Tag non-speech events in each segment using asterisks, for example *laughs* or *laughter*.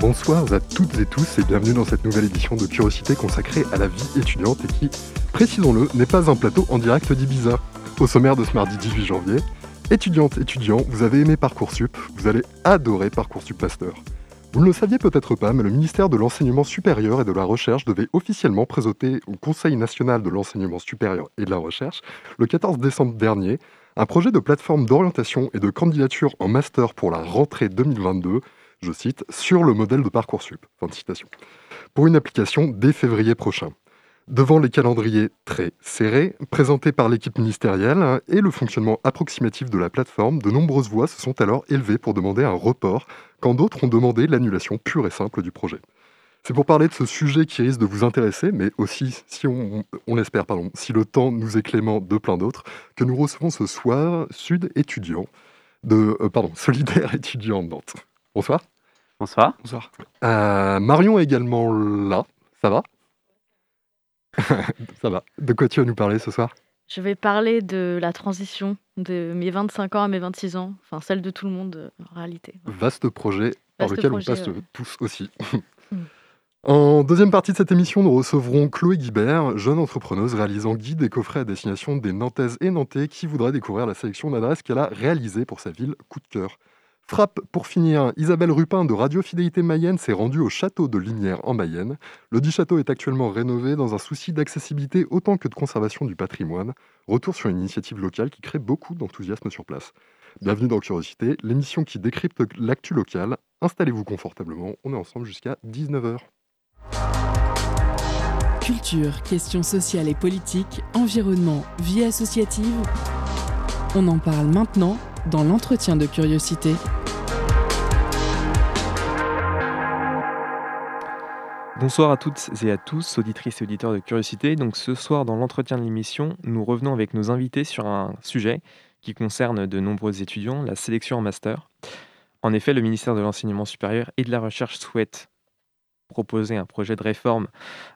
Bonsoir à toutes et tous et bienvenue dans cette nouvelle édition de Curiosité consacrée à la vie étudiante et qui, précisons-le, n'est pas un plateau en direct d'Ibiza. Au sommaire de ce mardi 18 janvier, étudiantes, étudiants, vous avez aimé Parcoursup, vous allez adorer Parcoursup Master. Vous ne le saviez peut-être pas, mais le ministère de l'Enseignement supérieur et de la Recherche devait officiellement présenter au Conseil national de l'enseignement supérieur et de la recherche, le 14 décembre dernier, un projet de plateforme d'orientation et de candidature en master pour la rentrée 2022 je cite, sur le modèle de Parcoursup. Fin de citation. Pour une application dès février prochain. Devant les calendriers très serrés, présentés par l'équipe ministérielle et le fonctionnement approximatif de la plateforme, de nombreuses voix se sont alors élevées pour demander un report, quand d'autres ont demandé l'annulation pure et simple du projet. C'est pour parler de ce sujet qui risque de vous intéresser, mais aussi, si on, l'espère, pardon, si le temps nous est clément de plein d'autres, que nous recevons ce soir Sud étudiant de, euh, pardon, Solidaire étudiant de Nantes. Bonsoir. Bonsoir. Bonsoir. Euh, Marion est également là. Ça va? *laughs* Ça va. De quoi tu vas nous parler ce soir? Je vais parler de la transition de mes 25 ans à mes 26 ans, enfin celle de tout le monde en réalité. Vaste projet par lequel on passe tous aussi. En deuxième partie de cette émission, nous recevrons Chloé Guibert, jeune entrepreneuse réalisant guide et coffret à destination des Nantaises et Nantais qui voudraient découvrir la sélection d'adresses qu'elle a réalisée pour sa ville coup de cœur. Frappe pour finir, Isabelle Rupin de Radio Fidélité Mayenne s'est rendue au château de Linière en Mayenne. Le dit château est actuellement rénové dans un souci d'accessibilité autant que de conservation du patrimoine. Retour sur une initiative locale qui crée beaucoup d'enthousiasme sur place. Bienvenue dans Curiosité, l'émission qui décrypte l'actu locale. Installez-vous confortablement, on est ensemble jusqu'à 19h. Culture, questions sociales et politiques, environnement, vie associative. On en parle maintenant dans l'entretien de curiosité. Bonsoir à toutes et à tous, auditrices et auditeurs de Curiosité. Donc ce soir, dans l'entretien de l'émission, nous revenons avec nos invités sur un sujet qui concerne de nombreux étudiants, la sélection en master. En effet, le ministère de l'Enseignement supérieur et de la Recherche souhaite proposer un projet de réforme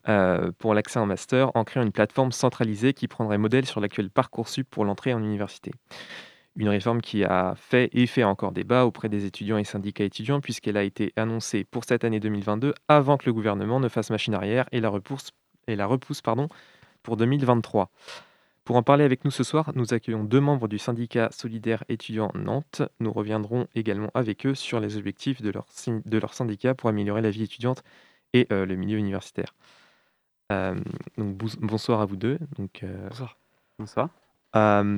euh, pour l'accès en master en créant une plateforme centralisée qui prendrait modèle sur l'actuel Parcoursup pour l'entrée en université. Une réforme qui a fait et fait encore débat auprès des étudiants et syndicats étudiants puisqu'elle a été annoncée pour cette année 2022 avant que le gouvernement ne fasse machine arrière et la repousse, pour 2023. Pour en parler avec nous ce soir, nous accueillons deux membres du syndicat solidaire étudiant Nantes. Nous reviendrons également avec eux sur les objectifs de leur, de leur syndicat pour améliorer la vie étudiante et euh, le milieu universitaire. Euh, donc, bonsoir à vous deux. Donc, euh, bonsoir. Bonsoir.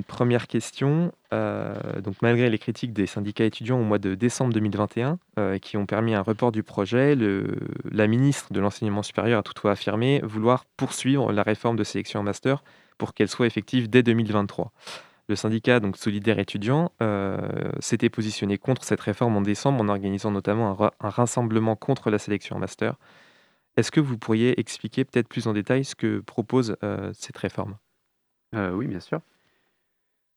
Première question. Donc, malgré les critiques des syndicats étudiants au mois de décembre 2021, euh, qui ont permis un report du projet, le, la ministre de l'Enseignement supérieur a toutefois affirmé vouloir poursuivre la réforme de sélection en master pour qu'elle soit effective dès 2023. Le syndicat donc solidaire étudiant s'était positionné contre cette réforme en décembre en organisant notamment un, rassemblement contre la sélection master. Est-ce que vous pourriez expliquer peut-être plus en détail ce que propose cette réforme? Oui, bien sûr.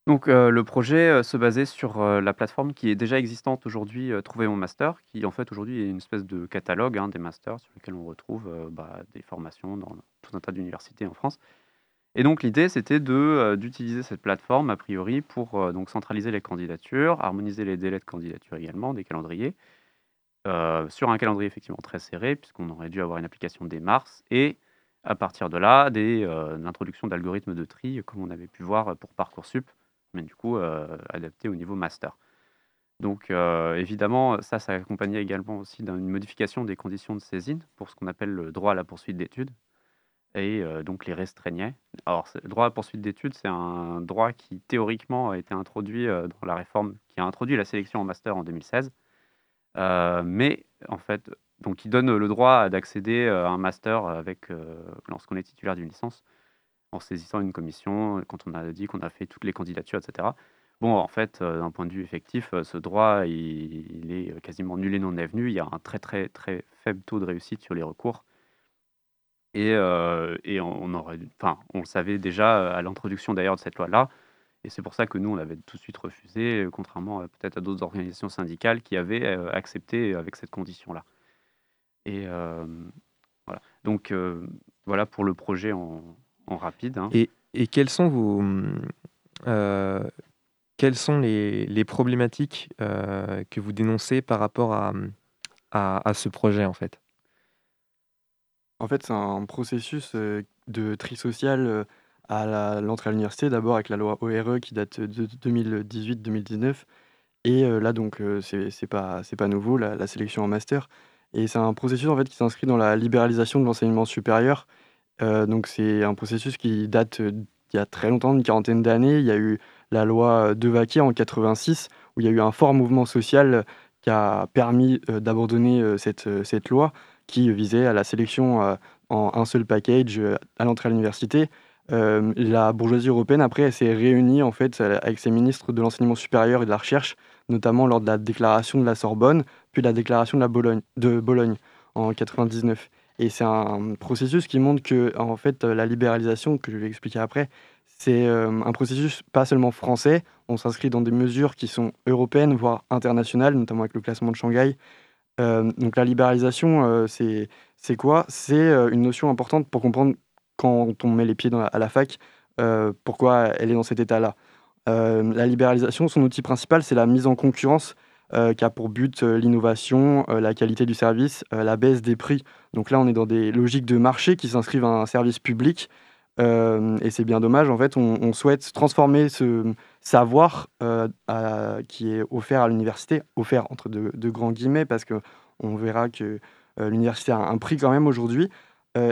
Donc euh, le projet euh, se basait sur euh, la plateforme qui est déjà existante aujourd'hui, Trouver mon master, qui en fait aujourd'hui est une espèce de catalogue hein, des masters sur lequel on retrouve bah, des formations dans tout un tas d'universités en France. Et donc l'idée c'était de d'utiliser cette plateforme a priori pour donc centraliser les candidatures, harmoniser les délais de candidature également, des calendriers, sur un calendrier effectivement très serré puisqu'on aurait dû avoir une application dès mars et à partir de là, des introductions d'algorithmes de tri comme on avait pu voir pour Parcoursup mais du coup euh, adapté au niveau master. Donc euh, évidemment, ça, ça accompagnait également aussi d'une modification des conditions de saisine pour ce qu'on appelle le droit à la poursuite d'études et donc les restreignait. Alors, le droit à poursuite d'études, c'est un droit qui théoriquement a été introduit dans la réforme qui a introduit la sélection en master en 2016, mais en fait, donc il donne le droit d'accéder à un master avec lorsqu'on est titulaire d'une licence en saisissant une commission, quand on a dit qu'on a fait toutes les candidatures, etc. Bon, en fait, d'un point de vue effectif, ce droit, il, est quasiment nul et non avenu. Il y a un très, très, très faible taux de réussite sur les recours. Et, et on, aurait, le savait déjà à l'introduction d'ailleurs de cette loi-là. Et c'est pour ça que nous, on avait tout de suite refusé, contrairement peut-être à d'autres organisations syndicales qui avaient accepté avec cette condition-là. Et voilà. Donc voilà pour le projet en, rapide. Hein. Et, quels sont vos, quelles sont les, problématiques que vous dénoncez par rapport à, à ce projet en fait? En fait, c'est un processus de tri social à l'entrée à l'université, d'abord avec la loi ORE qui date de 2018-2019. Et là, donc, c'est pas, pas nouveau, la, sélection en master. Et c'est un processus en fait, qui s'inscrit dans la libéralisation de l'enseignement supérieur. donc, c'est un processus qui date d'il y a très longtemps, une quarantaine d'années. Il y a eu la loi Devaquet en 86, où il y a eu un fort mouvement social qui a permis d'abandonner cette, cette loi qui visait à la sélection en un seul package à l'entrée à l'université. la bourgeoisie européenne, après, elle s'est réunie en fait avec ses ministres de l'enseignement supérieur et de la recherche, notamment lors de la déclaration de la Sorbonne, puis la déclaration de, la Bologne, de Bologne en 99. Et c'est un processus qui montre que, en fait, la libéralisation, que je vais expliquer après, c'est euh, un processus pas seulement français, on s'inscrit dans des mesures qui sont européennes, voire internationales, notamment avec le classement de Shanghai. Euh, donc la libéralisation, euh, c'est quoi? C'est une notion importante pour comprendre quand on met les pieds à la fac, pourquoi elle est dans cet état-là. la libéralisation, son outil principal, c'est la mise en concurrence qui a pour but l'innovation, la qualité du service, la baisse des prix. Donc là, on est dans des logiques de marché qui s'inscrivent à un service public euh, et c'est bien dommage. En fait, on, souhaite transformer ce savoir euh, qui est offert à l'université, offert entre de, grands guillemets, parce qu'on verra que euh, l'université a un prix quand même aujourd'hui,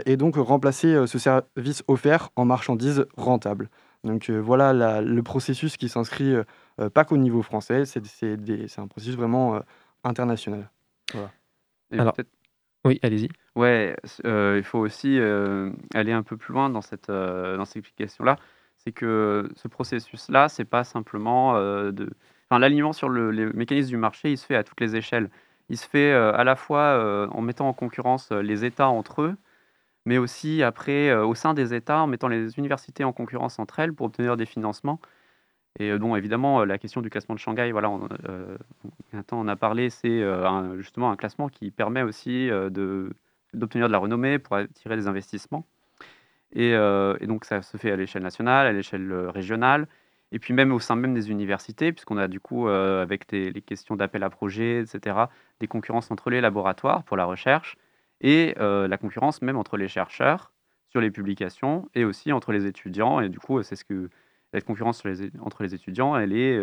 et donc remplacer ce service offert en marchandise rentable. Donc voilà le processus qui s'inscrit pas qu'au niveau français, c'est un processus vraiment international. Voilà. Alors, oui, allez-y. Ouais, il faut aussi, aller un peu plus loin dans cette, dans cette explication-là. C'est que ce processus-là, c'est pas simplement, de enfin, l'alignement sur le les mécanismes du marché, il se fait à toutes les échelles. Il se fait, à la fois, en mettant en concurrence, les États entre eux, mais aussi après, au sein des États, en mettant les universités en concurrence entre elles pour obtenir des financements et bon, évidemment, la question du classement de Shanghai, voilà, on, temps on a parlé, c'est, justement un classement qui permet aussi, de d'obtenir de la renommée, pour attirer des investissements. Et, euh, donc ça se fait à l'échelle nationale, à l'échelle euh, régionale, et puis même au sein même des universités, puisqu'on a du coup, euh, avec les questions d'appel à projets, etc., des concurrences entre les laboratoires pour la recherche, et la concurrence même entre les chercheurs sur les publications, et aussi entre les étudiants. Et du coup, c'est ce que cette concurrence les, entre les étudiants, elle est,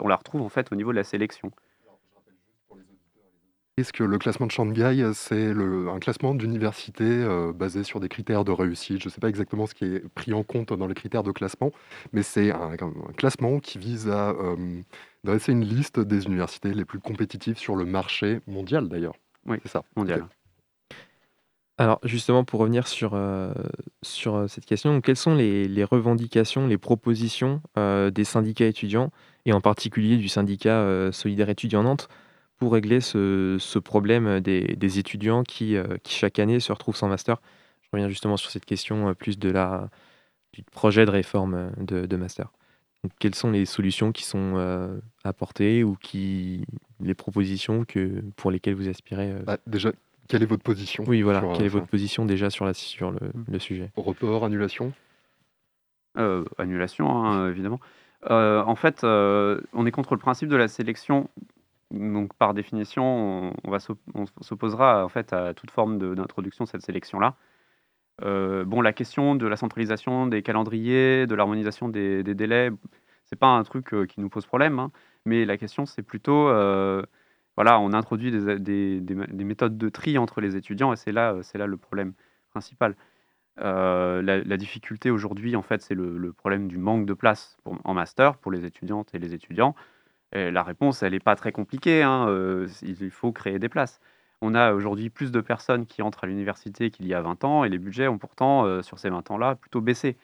on la retrouve en fait au niveau de la sélection. Est-ce que le classement de Shanghai, c'est un classement d'université euh, basé sur des critères de réussite Je ne sais pas exactement ce qui est pris en compte dans les critères de classement, mais c'est un, classement qui vise à euh, dresser une liste des universités les plus compétitives sur le marché mondial d'ailleurs. Oui, c'est ça. Mondial. Alors justement, pour revenir sur, euh, sur cette question, quelles sont les, revendications, les propositions des syndicats étudiants, et en particulier du syndicat Solidaire étudiant Nantes, pour régler ce, problème des, étudiants qui, euh, qui, chaque année, se retrouvent sans master? Je reviens justement sur cette question euh, plus de la, du projet de réforme euh, de, master. quelles sont les solutions qui sont apportées ou qui, les propositions que, pour lesquelles vous aspirez bah, Déjà, quelle est votre position Oui, voilà. quelle est votre position déjà sur, la, sur le, mmh. le sujet? Report, annulation? Annulation, hein, évidemment. en fait, on est contre le principe de la sélection donc, par définition, on, va s'opposera en fait à toute forme d'introduction de, cette sélection-là. Euh, bon, la question de la centralisation des calendriers, de l'harmonisation des, des, délais, c'est pas un truc euh, qui nous pose problème, hein, mais la question c'est plutôt, euh, voilà, on introduit des, des, méthodes de tri entre les étudiants et c'est là, là le problème principal. La, difficulté aujourd'hui, en fait, c'est le, problème du manque de place en master pour les étudiantes et les étudiants la réponse, elle n'est pas très compliquée. Hein, euh, il faut créer des places. On a aujourd'hui plus de personnes qui entrent à l'université qu'il y a 20 ans et les budgets ont pourtant, euh, sur ces 20 ans-là, plutôt baissé.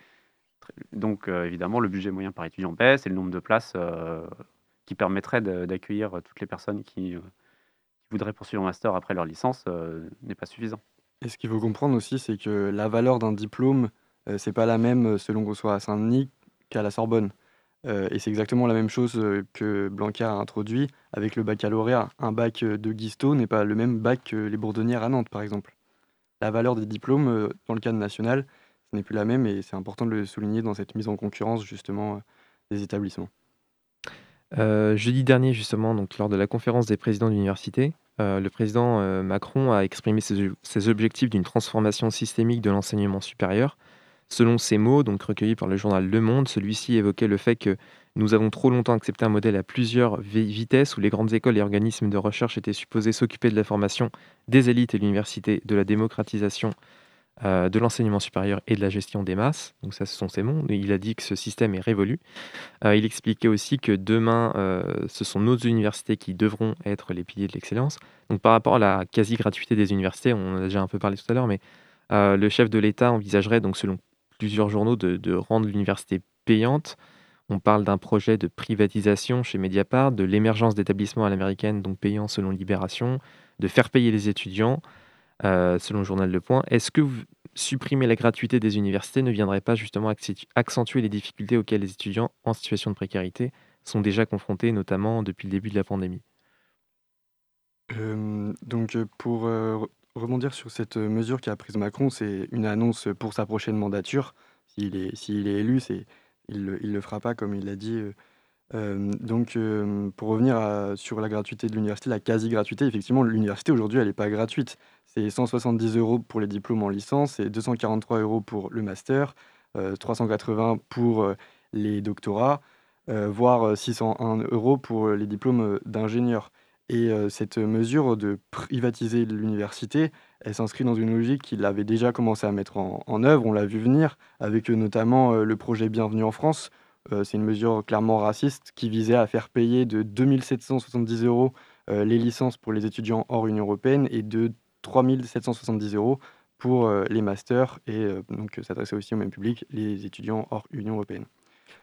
Donc évidemment, le budget moyen par étudiant baisse et le nombre de places qui permettrait d'accueillir toutes les personnes qui, voudraient poursuivre un master après leur licence n'est pas suffisant. Et ce qu'il faut comprendre aussi, c'est que la valeur d'un diplôme, c'est pas la même selon qu'on soit à Saint-Denis qu'à la Sorbonne. et c'est exactement la même chose que Blanquer a introduit avec le baccalauréat. Un bac de Guisto n'est pas le même bac que les bourdonnières à Nantes, par exemple. La valeur des diplômes, dans le cadre national, ce n'est plus la même et c'est important de le souligner dans cette mise en concurrence justement des établissements. Jeudi dernier, justement, lors de la conférence des présidents d'université, le président Macron a exprimé ses objectifs d'une transformation systémique de l'enseignement supérieur. Selon ces mots, donc recueillis par le journal Le Monde, celui-ci évoquait le fait que nous avons trop longtemps accepté un modèle à plusieurs vitesses où les grandes écoles et organismes de recherche étaient supposés s'occuper de la formation des élites et l'université, de la démocratisation euh, de l'enseignement supérieur et de la gestion des masses. Donc ça, ce sont ces mots. Il a dit que ce système est révolu. Euh, il expliquait aussi que demain, euh, ce sont nos universités qui devront être les piliers de l'excellence. Donc par rapport à la quasi-gratuité des universités, on en a déjà un peu parlé tout à l'heure, mais le chef de l'État envisagerait, donc selon plusieurs journaux de, rendre l'université payante. On parle d'un projet de privatisation chez Mediapart, de l'émergence d'établissements à l'américaine, donc payants selon Libération, de faire payer les étudiants, euh, selon le journal Le Point. Est-ce que supprimer la gratuité des universités ne viendrait pas justement accentuer les difficultés auxquelles les étudiants en situation de précarité sont déjà confrontés, notamment depuis le début de la pandémie? Euh, Donc pour euh, rebondir sur cette mesure qu'a prise Macron, c'est une annonce pour sa prochaine mandature. S'il est, s'il est élu, il ne le, fera pas comme il l'a dit. donc, pour revenir sur la gratuité de l'université, la quasi-gratuité, effectivement, l'université aujourd'hui, elle n'est pas gratuite. C'est 170 euros pour les diplômes en licence et 243 euros pour le master, 380 pour les doctorats, voire 601 euros pour les diplômes d'ingénieur. Et cette mesure de privatiser l'université, elle s'inscrit dans une logique qu'il avait déjà commencé à mettre en, œuvre. On l'a vu venir avec notamment le projet Bienvenue en France. c'est une mesure clairement raciste qui visait à faire payer de 2770 euros les licences pour les étudiants hors Union européenne et de 3770 euros pour les masters et donc s'adresser aussi au même public, les étudiants hors Union européenne.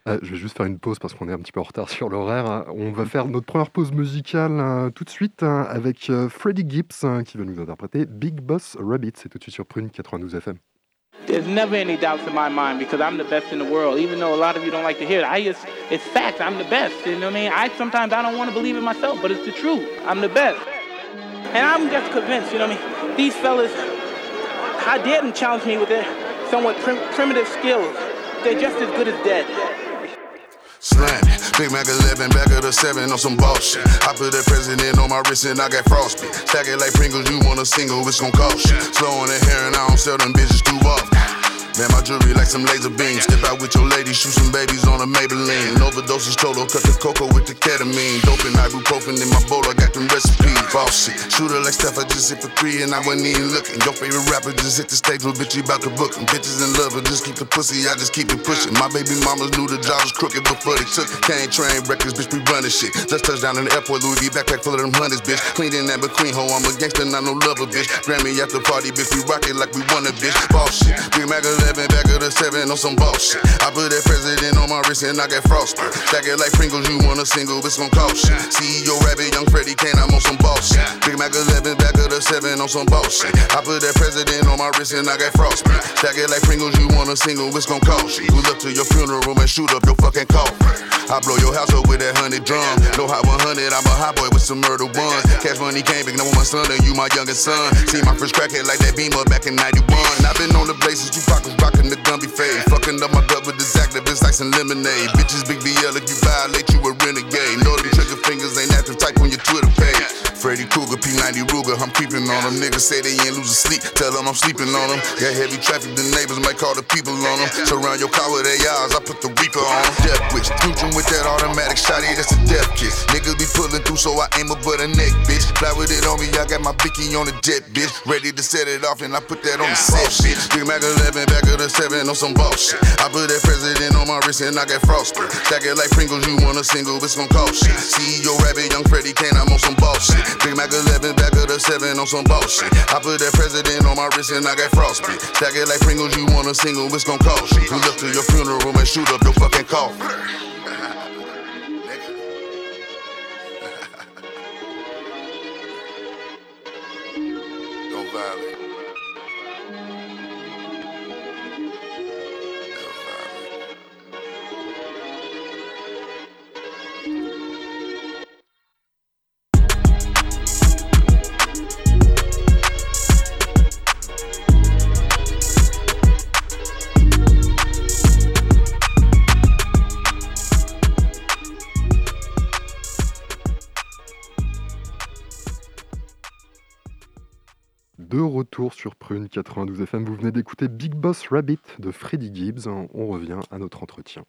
Ah, je vais juste faire une pause parce qu'on est un petit peu en retard *laughs* sur l'horaire. On va faire notre première pause musicale hein, tout de suite hein, avec euh, Freddie Gibbs qui va nous interpréter Big Boss Rabbit. C'est tout de suite sur Prune 92 FM. There's never any doubts in my mind because I'm the best in the world. Even though a lot of you don't like to hear it, I just, it's fact. I'm the best. You know what I mean? I sometimes I don't want to believe it myself, but it's the truth. I'm the best, and I'm just convinced. You know what I mean? These fellas, I dare them challenge me with their somewhat prim primitive skills? They're just as good as dead. Slam Big Mac 11, back of the 7 on some bullshit. I put the president on my wrist and I got frostbite. Stack it like Pringles, you want a single, it's gon' cost you. Slow on the hair and I don't sell them bitches too often. Man, my jewelry like some laser beams. Step out with your lady, shoot some babies on a Maybelline. Overdoses cholo, cut the cocoa with the ketamine. Dope and ibuprofen in my bowl, I got them recipes. Boss shit. Shooter like Steph, I just hit for three and I wasn't even looking. Your favorite rapper just hit the stage with bitch, about to book him. Bitches in love, but just keep the pussy, I just keep it pushing. My baby mamas knew the job was crooked before they took it. Can't train records, bitch, we running shit. Just touch down in the airport, Louis V backpack full of them hundreds, bitch. Clean in that McQueen hoe, I'm a gangster, not no lover, bitch. Grammy after party, bitch, we rock it like we won a bitch. Boss shit. Big Mac 11, back of the 7 on some bullshit. I put that president on my wrist and I get frosted. Stack it like Pringles, you want a single, it's gon' cost shit. CEO Rabbit, young Freddie Kane, I'm on some bullshit. Big Mac 11, back of the seven on some bullshit. I put that president on my wrist and I get frosted. Stack it like Pringles, you want a single, it's gon' cost shit. Pull up to your funeral and shoot up your fucking coffin. I blow your house up with that hundred drum. No hot 100, I'm a hot boy with some murder ones. Cash money came big, now my son and you my youngest son. See my first crackhead like that beamer back in 91. I've been on the blazes, you was rocking the Gumby fade. Fucking up my gut with this activist like some lemonade. Bitches big BL if you violate, you a renegade. Know them trigger fingers ain't active type on your Twitter page. Freddy Krueger, P90 Ruger, I'm creeping on them. Niggas say they ain't losing sleep, tell them I'm sleeping on them. Got heavy traffic, the neighbors might call the people on them. Surround your car with ARs, I put the Reaper on them. Death wish, Fusion with that automatic shotty, that's a death kiss. Niggas be pulling through, so I aim above the neck, bitch. Fly with it on me, I got my Vicky on the jet, bitch. Ready to set it off, and I put that on the set, bitch. Big Mac 11, back of the 7 on some boss shit. I put that president on my wrist, and I got frosted. Stack it like Pringles, you want a single, it's gon' cost shit. CEO Rabbit, young Freddie Kane, I'm on some boss shit. Big Mac 11, back of the 7 on some bullshit. I put that president on my wrist, and I got frostbite. Stack it like Pringles, you want a single, it's gon' cost you. Pull up to your funeral, and shoot up your fucking coffin. Sur Prune 92 FM, vous venez d'écouter Big Boss Rabbit de Freddie Gibbs. On revient à notre entretien.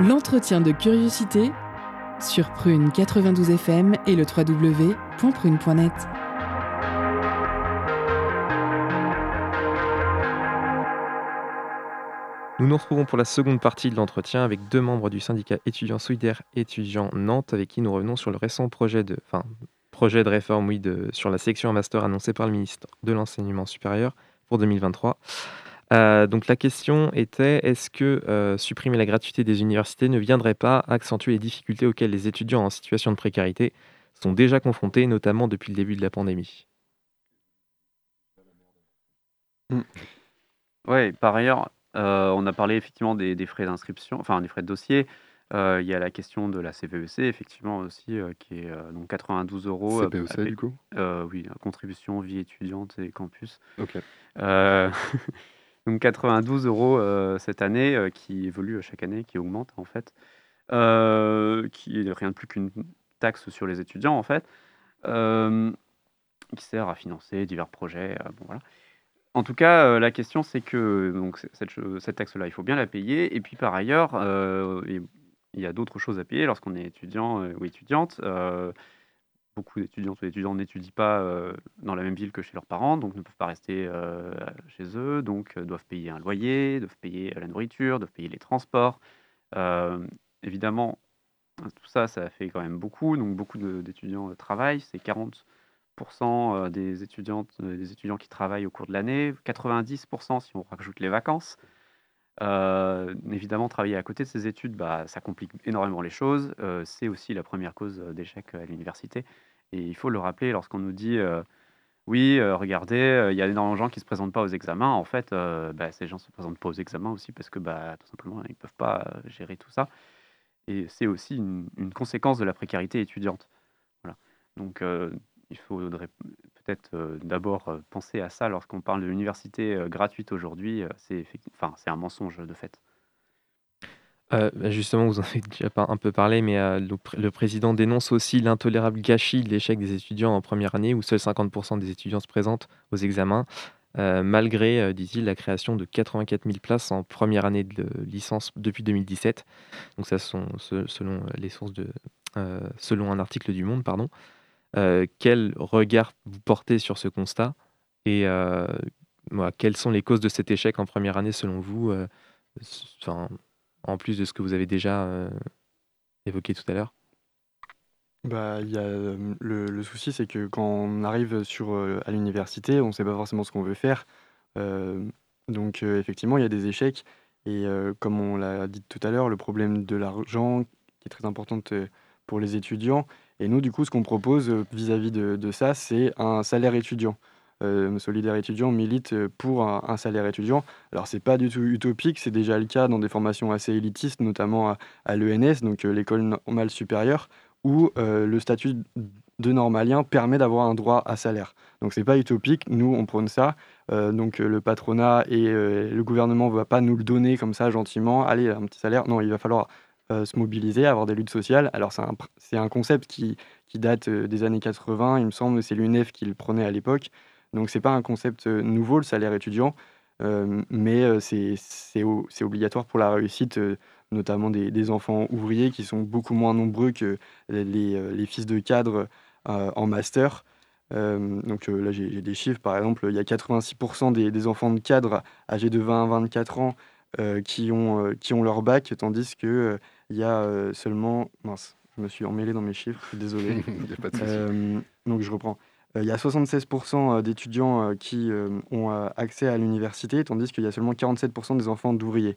L'entretien de curiosité sur Prune 92 FM et le www.prune.net. Nous nous retrouvons pour la seconde partie de l'entretien avec deux membres du syndicat étudiant solidaire étudiant Nantes avec qui nous revenons sur le récent projet de, enfin, projet de réforme oui, de, sur la sélection en master annoncé par le ministre de l'Enseignement supérieur pour 2023. Euh, donc la question était est-ce que euh, supprimer la gratuité des universités ne viendrait pas accentuer les difficultés auxquelles les étudiants en situation de précarité sont déjà confrontés, notamment depuis le début de la pandémie? Ouais, par ailleurs, euh, on a parlé effectivement des, des frais d'inscription, enfin des frais de dossier. Euh, il y a la question de la CVEC, effectivement aussi, euh, qui est euh, donc 92 euros. CPEC à- du coup? oui, contribution vie étudiante et campus. Ok. *laughs* Donc 92 euros cette année, qui évolue chaque année, qui augmente en fait, qui est rien de plus qu'une taxe sur les étudiants en fait, qui sert à financer divers projets. bon, voilà. En tout cas, euh, la question c'est que donc, cette, cette taxe-là, il faut bien la payer. Et puis par ailleurs, euh, et- il y a d'autres choses à payer lorsqu'on est étudiant euh, ou étudiante. Euh, beaucoup d'étudiantes ou d'étudiants n'étudient pas euh, dans la même ville que chez leurs parents, donc ne peuvent pas rester chez eux, donc doivent payer un loyer, doivent payer la nourriture, doivent payer les transports. Évidemment, tout ça, ça fait quand même beaucoup. Donc beaucoup d'étudiants travaillent, c'est 40% euh, des étudiantes, des étudiants qui travaillent au cours de l'année, 90% si on rajoute les vacances. Euh, évidemment, travailler à côté de ses études, bah, ça complique énormément les choses. Euh, c'est aussi la première cause euh, d'échec à l'université. Et il faut le rappeler lorsqu'on nous dit oui, regardez, il y a énormément de gens qui ne se présentent pas aux examens. En fait, bah, ces gens ne se présentent pas aux examens aussi parce que bah, tout simplement, ils ne peuvent pas gérer tout ça. Et c'est aussi une, conséquence de la précarité étudiante. Voilà. Donc, il faudrait peut-être d'abord penser à ça lorsqu'on parle de l'université gratuite aujourd'hui. c'est un mensonge de fait. Bah, justement, vous en avez déjà un peu parlé, mais le, pr- le président dénonce aussi l'intolérable gâchis de l'échec des étudiants en première année, où seuls 50% des étudiants se présentent aux examens, malgré, dit-il, la création de 84 000 places en première année de licence depuis 2017. Donc ça, sont, selon les sources de, selon un article du Monde, pardon. Euh, quel regard vous portez sur ce constat et euh, quelles sont les causes de cet échec en première année selon vous euh, en plus de ce que vous avez déjà euh, évoqué tout à l'heure? Bah, y a, le, le souci, c'est que quand on arrive sur, à l'université, on ne sait pas forcément ce qu'on veut faire. Donc, effectivement, il y a des échecs. Et comme on l'a dit tout à l'heure, le problème de l'argent, qui est très important euh, pour les étudiants. Et nous, du coup, ce qu'on propose euh, vis-à-vis de, ça, c'est un salaire étudiant. Euh, Solidaire étudiant milite euh, pour un, salaire étudiant. Alors, c'est pas du tout utopique, c'est déjà le cas dans des formations assez élitistes, notamment à, l'ENS, donc euh, l'école normale supérieure où le statut de normalien permet d'avoir un droit à salaire. Donc c'est pas utopique, nous on prône ça. Donc le patronat et le gouvernement ne va pas nous le donner comme ça gentiment. Allez, un petit salaire. Non, il va falloir euh, se mobiliser, avoir des luttes sociales. Alors c'est un, un concept qui, qui date euh, des années 80, il me semble, c'est l'UNEF qui le prenait à l'époque. Donc c'est pas un concept euh, nouveau, le salaire étudiant, mais c'est c'est obligatoire pour la réussite, notamment des, des enfants ouvriers qui sont beaucoup moins nombreux que les, les, fils de cadres euh, en master. Donc là, j'ai des chiffres. Par exemple, il y a 86% des, des enfants de cadres âgés de 20 à 24 ans qui, ont, euh, qui ont leur bac, tandis qu'il euh, il y a euh, seulement... Mince, je me suis emmêlé dans mes chiffres, désolé. *laughs* Il y a pas de souci. Euh, donc je reprends. il y a 76% d'étudiants qui ont accès à l'université, tandis qu'il y a seulement 47% des enfants d'ouvriers.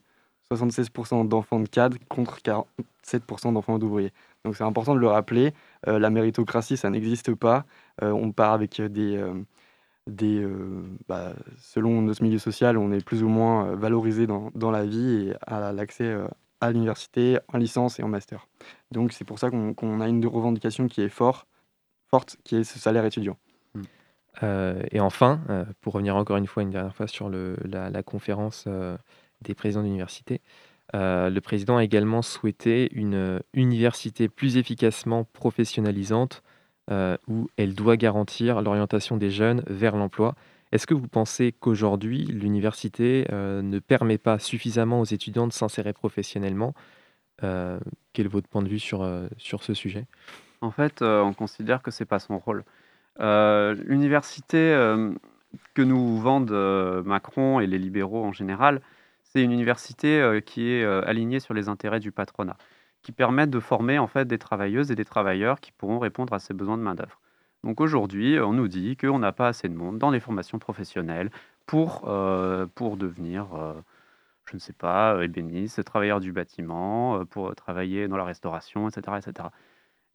76% d'enfants de cadres contre 47% d'enfants d'ouvriers. Donc c'est important de le rappeler, la méritocratie, ça n'existe pas. on part avec des... des bah, selon notre milieu social, on est plus ou moins valorisé dans, la vie et à l'accès à l'université, en licence et en master. Donc c'est pour ça qu'on a une revendication qui est fort, forte, qui est ce salaire étudiant. Euh, et enfin, euh, pour revenir encore une fois, une dernière fois sur la, conférence euh, des présidents d'université, le président a également souhaité une université plus efficacement professionnalisante où elle doit garantir l'orientation des jeunes vers l'emploi. Est-ce que vous pensez qu'aujourd'hui, l'université ne permet pas suffisamment aux étudiants de s'insérer professionnellement Quel est votre point de vue sur, sur ce sujet? En fait, on considère que ce n'est pas son rôle. Euh, l'université euh, que nous vendent euh, Macron et les libéraux en général, c'est une université qui est alignée sur les intérêts du patronat, qui permet de former en fait des travailleuses et des travailleurs qui pourront répondre à ces besoins de main-d'œuvre. Donc aujourd'hui, on nous dit qu'on n'a pas assez de monde dans les formations professionnelles pour, pour devenir, je ne sais pas, ébéniste, travailleur du bâtiment, pour travailler dans la restauration, etc. etc.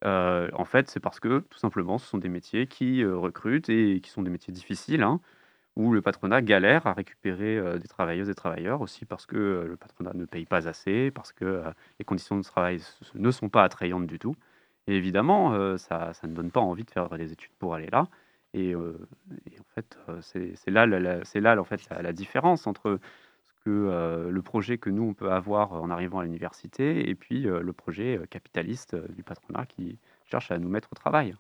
Euh, en fait, c'est parce que, tout simplement, ce sont des métiers qui euh, recrutent et qui sont des métiers difficiles, hein, où le patronat galère à récupérer euh, des travailleuses et travailleurs, aussi parce que le patronat ne paye pas assez, parce que les conditions de travail ne sont pas attrayantes du tout. Et évidemment, ça, ça ne donne pas envie de faire des études pour aller là. Et, en fait, c'est là, la, là en fait, la, différence entre ce que le projet que nous on peut avoir en arrivant à l'université et puis le projet capitaliste du patronat qui cherche à nous mettre au travail.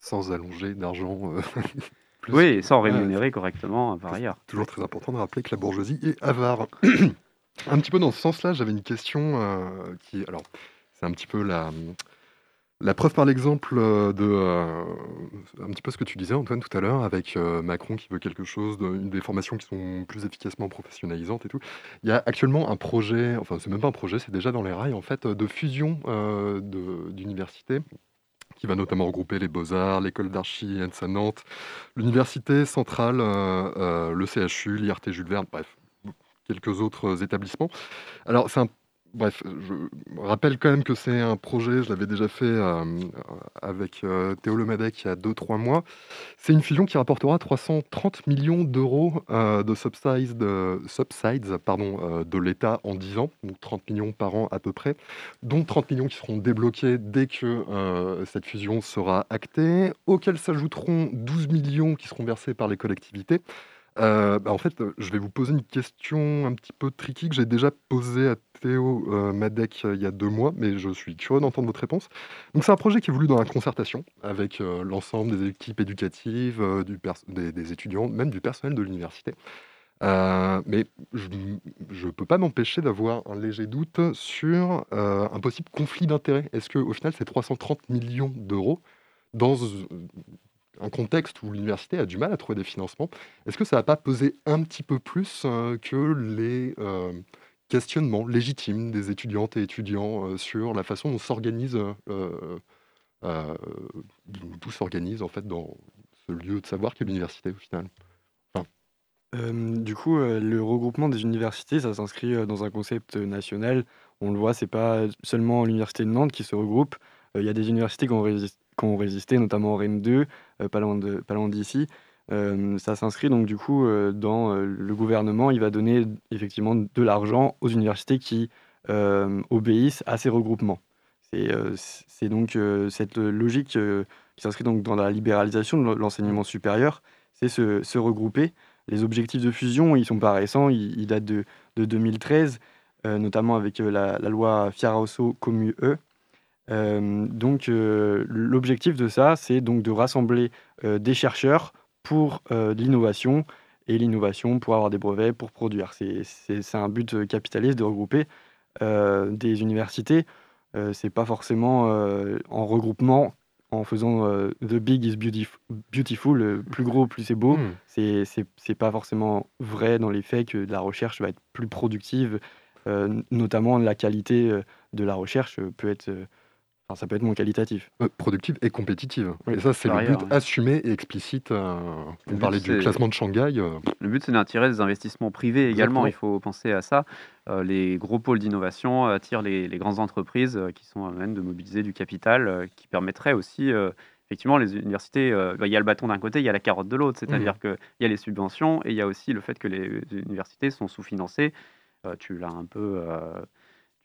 Sans allonger d'argent. *laughs* oui, sans rémunérer correctement par ailleurs. Toujours très important de rappeler que la bourgeoisie est avare. *coughs* un petit peu dans ce sens-là, j'avais une question qui, alors, c'est un petit peu la, la preuve par l'exemple euh, de euh, un petit peu ce que tu disais Antoine tout à l'heure avec euh, Macron qui veut quelque chose, une des formations qui sont plus efficacement professionnalisantes et tout. Il y a actuellement un projet, enfin c'est même pas un projet, c'est déjà dans les rails en fait, de fusion d'universités qui va notamment regrouper les Beaux-Arts, l'école d'archi ENSA Nantes, l'université centrale, le CHU, l'IRT Jules Verne, bref, quelques autres établissements. Alors c'est un Bref, je rappelle quand même que c'est un projet, je l'avais déjà fait euh, avec euh, Théo Lemadec il y a 2-3 mois. C'est une fusion qui rapportera 330 millions d'euros euh, de subsides, pardon, de l'État en 10 ans, donc 30 millions par an à peu près, dont 30 millions qui seront débloqués dès que cette fusion sera actée, auxquels s'ajouteront 12 millions qui seront versés par les collectivités. Bah, en fait, je vais vous poser une question un petit peu tricky que j'ai déjà posée à Théo euh, Madec il y a deux mois, mais je suis curieux d'entendre votre réponse. Donc, c'est un projet qui est voulu dans la concertation avec l'ensemble des équipes éducatives, du des, étudiants, même du personnel de l'université. mais je ne peux pas m'empêcher d'avoir un léger doute sur un possible conflit d'intérêts. Est-ce qu'au final, ces 330 millions d'euros, dans un contexte où l'université a du mal à trouver des financements, est-ce que ça va pas poser un petit peu plus que les questionnements légitimes des étudiantes et étudiants sur la façon dont s'organise, tout s'organise en fait dans ce lieu de savoir qu'est l'université au final? Du coup, le regroupement des universités, ça s'inscrit dans un concept national. On le voit, c'est pas seulement l'université de Nantes qui se regroupe. Il y a des universités qui ont, ont résisté, notamment Rennes 2, euh, pas loin d'ici. Euh, ça s'inscrit donc du coup euh, dans le gouvernement, il va donner effectivement de l'argent aux universités qui obéissent à ces regroupements. C'est donc cette logique qui s'inscrit donc dans la libéralisation de l'enseignement supérieur, c'est se, regrouper. Les objectifs de fusion, ils sont pas récents, ils, datent de, 2013, notamment avec la, la loi Fiaraoso-Commu-E, euh, donc euh, l'objectif de ça, c'est donc de rassembler euh, des chercheurs pour l'innovation et l'innovation pour avoir des brevets, pour produire. C'est un but capitaliste de regrouper des universités. c'est pas forcément en regroupement, en faisant the big is beautiful, le plus gros, plus c'est beau. Hmm. C'est pas forcément vrai dans les faits que la recherche va être plus productive, notamment la qualité de la recherche peut être ça peut être moins qualitatif. Euh, productive et compétitive. Oui, et ça, c'est le but ouais. assumé et explicite. euh, on but, parlait du classement de Shanghai. euh, Le but, c'est d'attirer des investissements privés également. Exactement. Il faut penser à ça. Euh, les gros pôles d'innovation attirent les, les grandes entreprises euh, qui sont à même de mobiliser du capital euh, qui permettrait aussi, euh, effectivement, les universités, euh, bah, il y a le bâton d'un côté, il y a la carotte de l'autre. C'est-à-dire Mmh. qu'il y a les subventions et il y a aussi le fait que les universités sont sous-financées. Euh, tu l'as un peu. euh,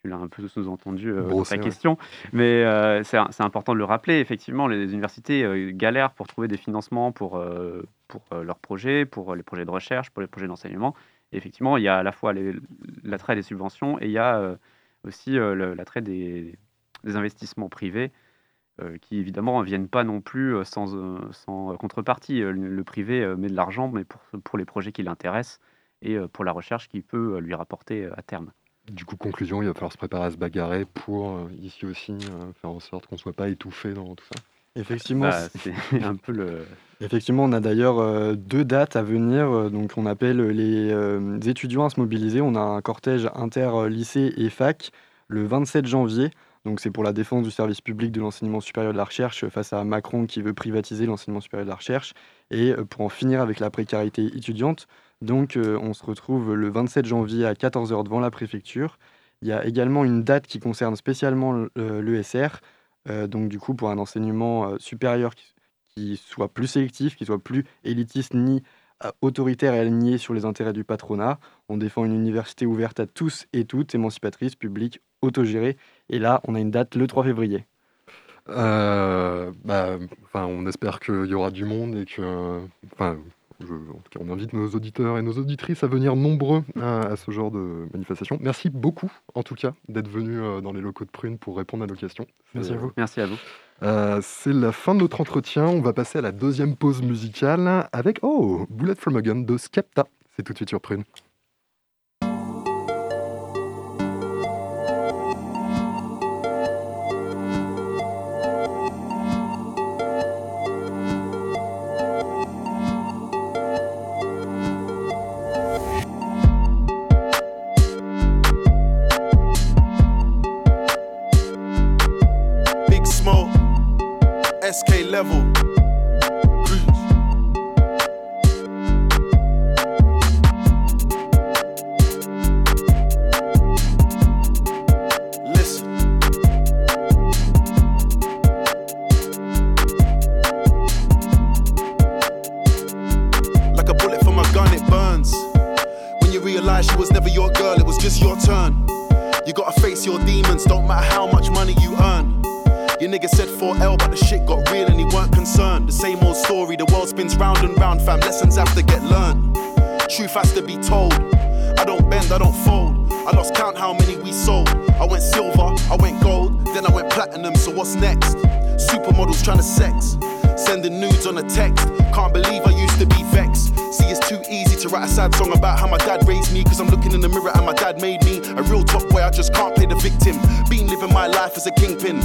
tu l'as un peu sous-entendu euh, dans ta question, mais euh, c'est important de le rappeler. Effectivement, les universités euh, galèrent pour trouver des financements pour, euh, pour leurs projets, pour les projets de recherche, pour les projets d'enseignement. Effectivement, il y a à la fois l'attrait des subventions et il y a aussi l'attrait des, des investissements privés qui, évidemment, ne viennent pas non plus sans, sans contrepartie. Le, le privé met de l'argent, mais pour, pour les projets qui l'intéressent et pour la recherche qui peut lui rapporter à terme. Du coup, conclusion, il va falloir se préparer à se bagarrer pour, euh, ici aussi, euh, faire en sorte qu'on ne soit pas étouffé dans tout ça. Effectivement, Bah, c'est un peu le. Effectivement, on a d'ailleurs euh, deux dates à venir. euh, donc, on appelle les euh, étudiants à se mobiliser. On a un cortège inter-lycée et fac le 27 janvier. Donc, c'est pour la défense du service public de l'enseignement supérieur de la recherche face à Macron qui veut privatiser l'enseignement supérieur de la recherche et pour en finir avec la précarité étudiante. Donc, euh, on se retrouve le 27 janvier à 14h devant la préfecture. Il y a également une date qui concerne spécialement euh, l'ESR. euh, donc, du coup, pour un enseignement supérieur qui soit plus sélectif, qui soit plus élitiste ni autoritaire et aligné sur les intérêts du patronat. On défend une université ouverte à tous et toutes, émancipatrice, publique, autogérée. Et là, on a une date le 3 février. Bah, on espère qu'il y aura du monde et que, je- en tout cas, on invite nos auditeurs et nos auditrices à venir nombreux à, à ce genre de manifestation. Merci beaucoup, en tout cas, d'être venus euh, dans les locaux de Prune pour répondre à nos questions. Merci à vous. Merci à vous. Euh, c'est la fin de notre entretien. On va passer à la deuxième pause musicale avec Oh, Bullet from a Gun de Skepta. C'est tout de suite sur Prune. A kingpin.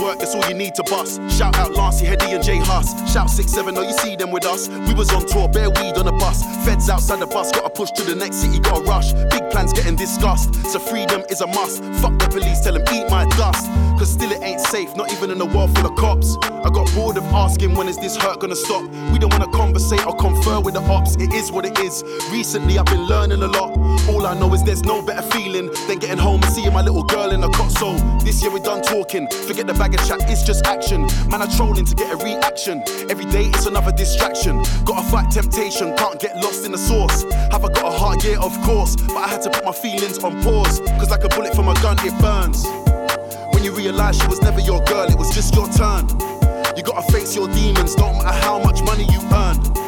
Work, that's all you need to bust. Shout out Lancy, Heady, and Jay Huss. Shout 6-7, oh, you see them with us. We was on tour, bare weed on a bus. Feds outside the bus, gotta push to the next city, gotta rush. Big plans getting discussed, so freedom is a must. Fuck the police, tell them eat my dust. Cause still it ain't safe, not even in a world full of cops. I got bored of asking when is this hurt gonna stop. We don't wanna conversate or confer with the ops, it is what it is. Recently I've been learning a lot. All I know is there's no better feeling than getting home and seeing my little girl in a cot. So this year we done talking, forget the bag of chat, it's just action. Man, I trolling to get a reaction. Every day it's another distraction. Gotta fight temptation, can't get lost in the source. Have I got a heart? Yeah, of course. But I had to put my feelings on pause. Cause like a bullet from a gun, it burns. When you realize she was never your girl, it was just your turn. You gotta face your demons, don't matter how much money you earned.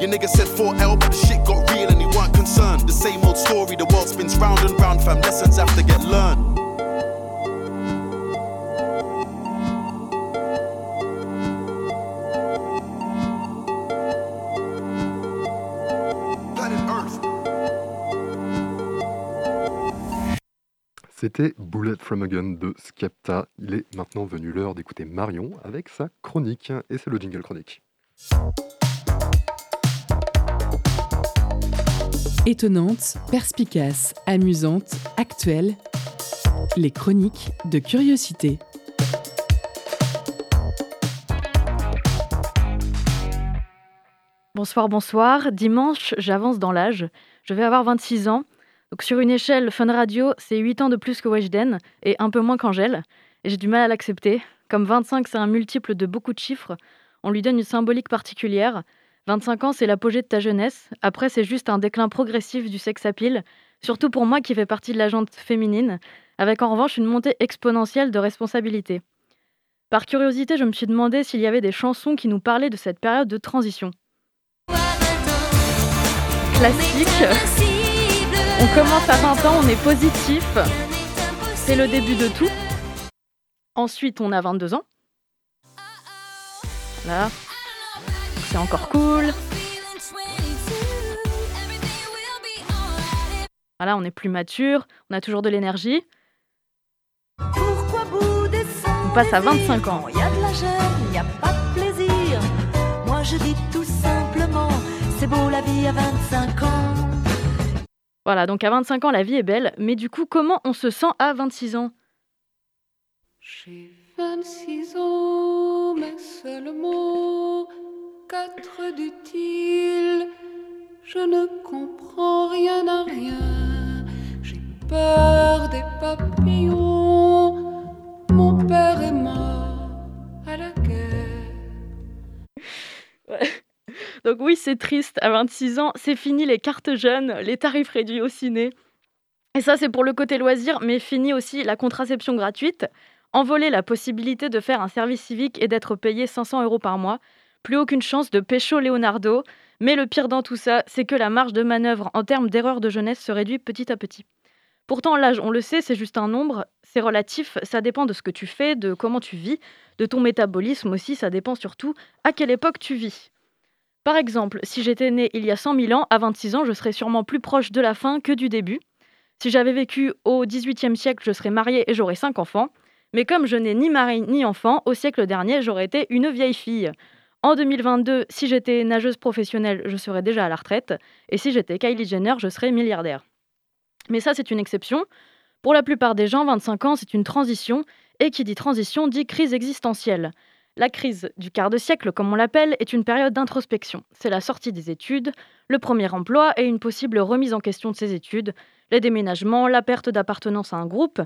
Your nigga said 4L, but the shit got real and he weren't concerned. The same old story, the world spins round and round, fam. Lessons have to get learned. C'était Bullet from a Gun de Skepta. Il est maintenant venu l'heure d'écouter Marion avec sa chronique. Et c'est le jingle chronique. Étonnante, perspicace, amusante, actuelle. Les chroniques de curiosité. Bonsoir, bonsoir. Dimanche, j'avance dans l'âge. Je vais avoir 26 ans. Donc sur une échelle, Fun Radio, c'est 8 ans de plus que Weshden et un peu moins qu'Angèle. Et j'ai du mal à l'accepter. Comme 25, c'est un multiple de beaucoup de chiffres, on lui donne une symbolique particulière. 25 ans, c'est l'apogée de ta jeunesse. Après, c'est juste un déclin progressif du sex appeal, surtout pour moi qui fais partie de la jante féminine, avec en revanche une montée exponentielle de responsabilité. Par curiosité, je me suis demandé s'il y avait des chansons qui nous parlaient de cette période de transition. Classique. On commence à 20 ans, on est positif. C'est le début de tout. Ensuite, on a 22 ans. Voilà. C'est encore cool. Voilà, on est plus mature, on a toujours de l'énergie. On passe à 25 ans. Il y a de la gêne, il n'y a pas de plaisir. Moi je dis tout simplement, c'est beau la vie à 25 ans. Voilà, donc à 25 ans, la vie est belle, mais du coup, comment on se sent à 26 ans? J'ai 26 ans, mais seulement 4 d'utile. Je ne comprends rien à rien. J'ai peur des papillons. Mon père est mort à la guerre. Donc oui, c'est triste, à 26 ans, c'est fini les cartes jeunes, les tarifs réduits au ciné. Et ça, c'est pour le côté loisir, mais fini aussi la contraception gratuite, envoler la possibilité de faire un service civique et d'être payé 500 euros par mois, plus aucune chance de pécho Leonardo, mais le pire dans tout ça, c'est que la marge de manœuvre en termes d'erreur de jeunesse se réduit petit à petit. Pourtant, l'âge, on le sait, c'est juste un nombre, c'est relatif, ça dépend de ce que tu fais, de comment tu vis, de ton métabolisme aussi, ça dépend surtout à quelle époque tu vis. Par exemple, si j'étais né il y a 100 000 ans, à 26 ans, je serais sûrement plus proche de la fin que du début. Si j'avais vécu au XVIIIe siècle, je serais mariée et j'aurais 5 enfants. Mais comme je n'ai ni mari ni enfant, au siècle dernier, j'aurais été une vieille fille. En 2022, si j'étais nageuse professionnelle, je serais déjà à la retraite. Et si j'étais Kylie Jenner, je serais milliardaire. Mais ça, c'est une exception. Pour la plupart des gens, 25 ans, c'est une transition. Et qui dit transition dit crise existentielle. La crise du quart de siècle, comme on l'appelle, est une période d'introspection. C'est la sortie des études, le premier emploi et une possible remise en question de ses études, les déménagements, la perte d'appartenance à un groupe.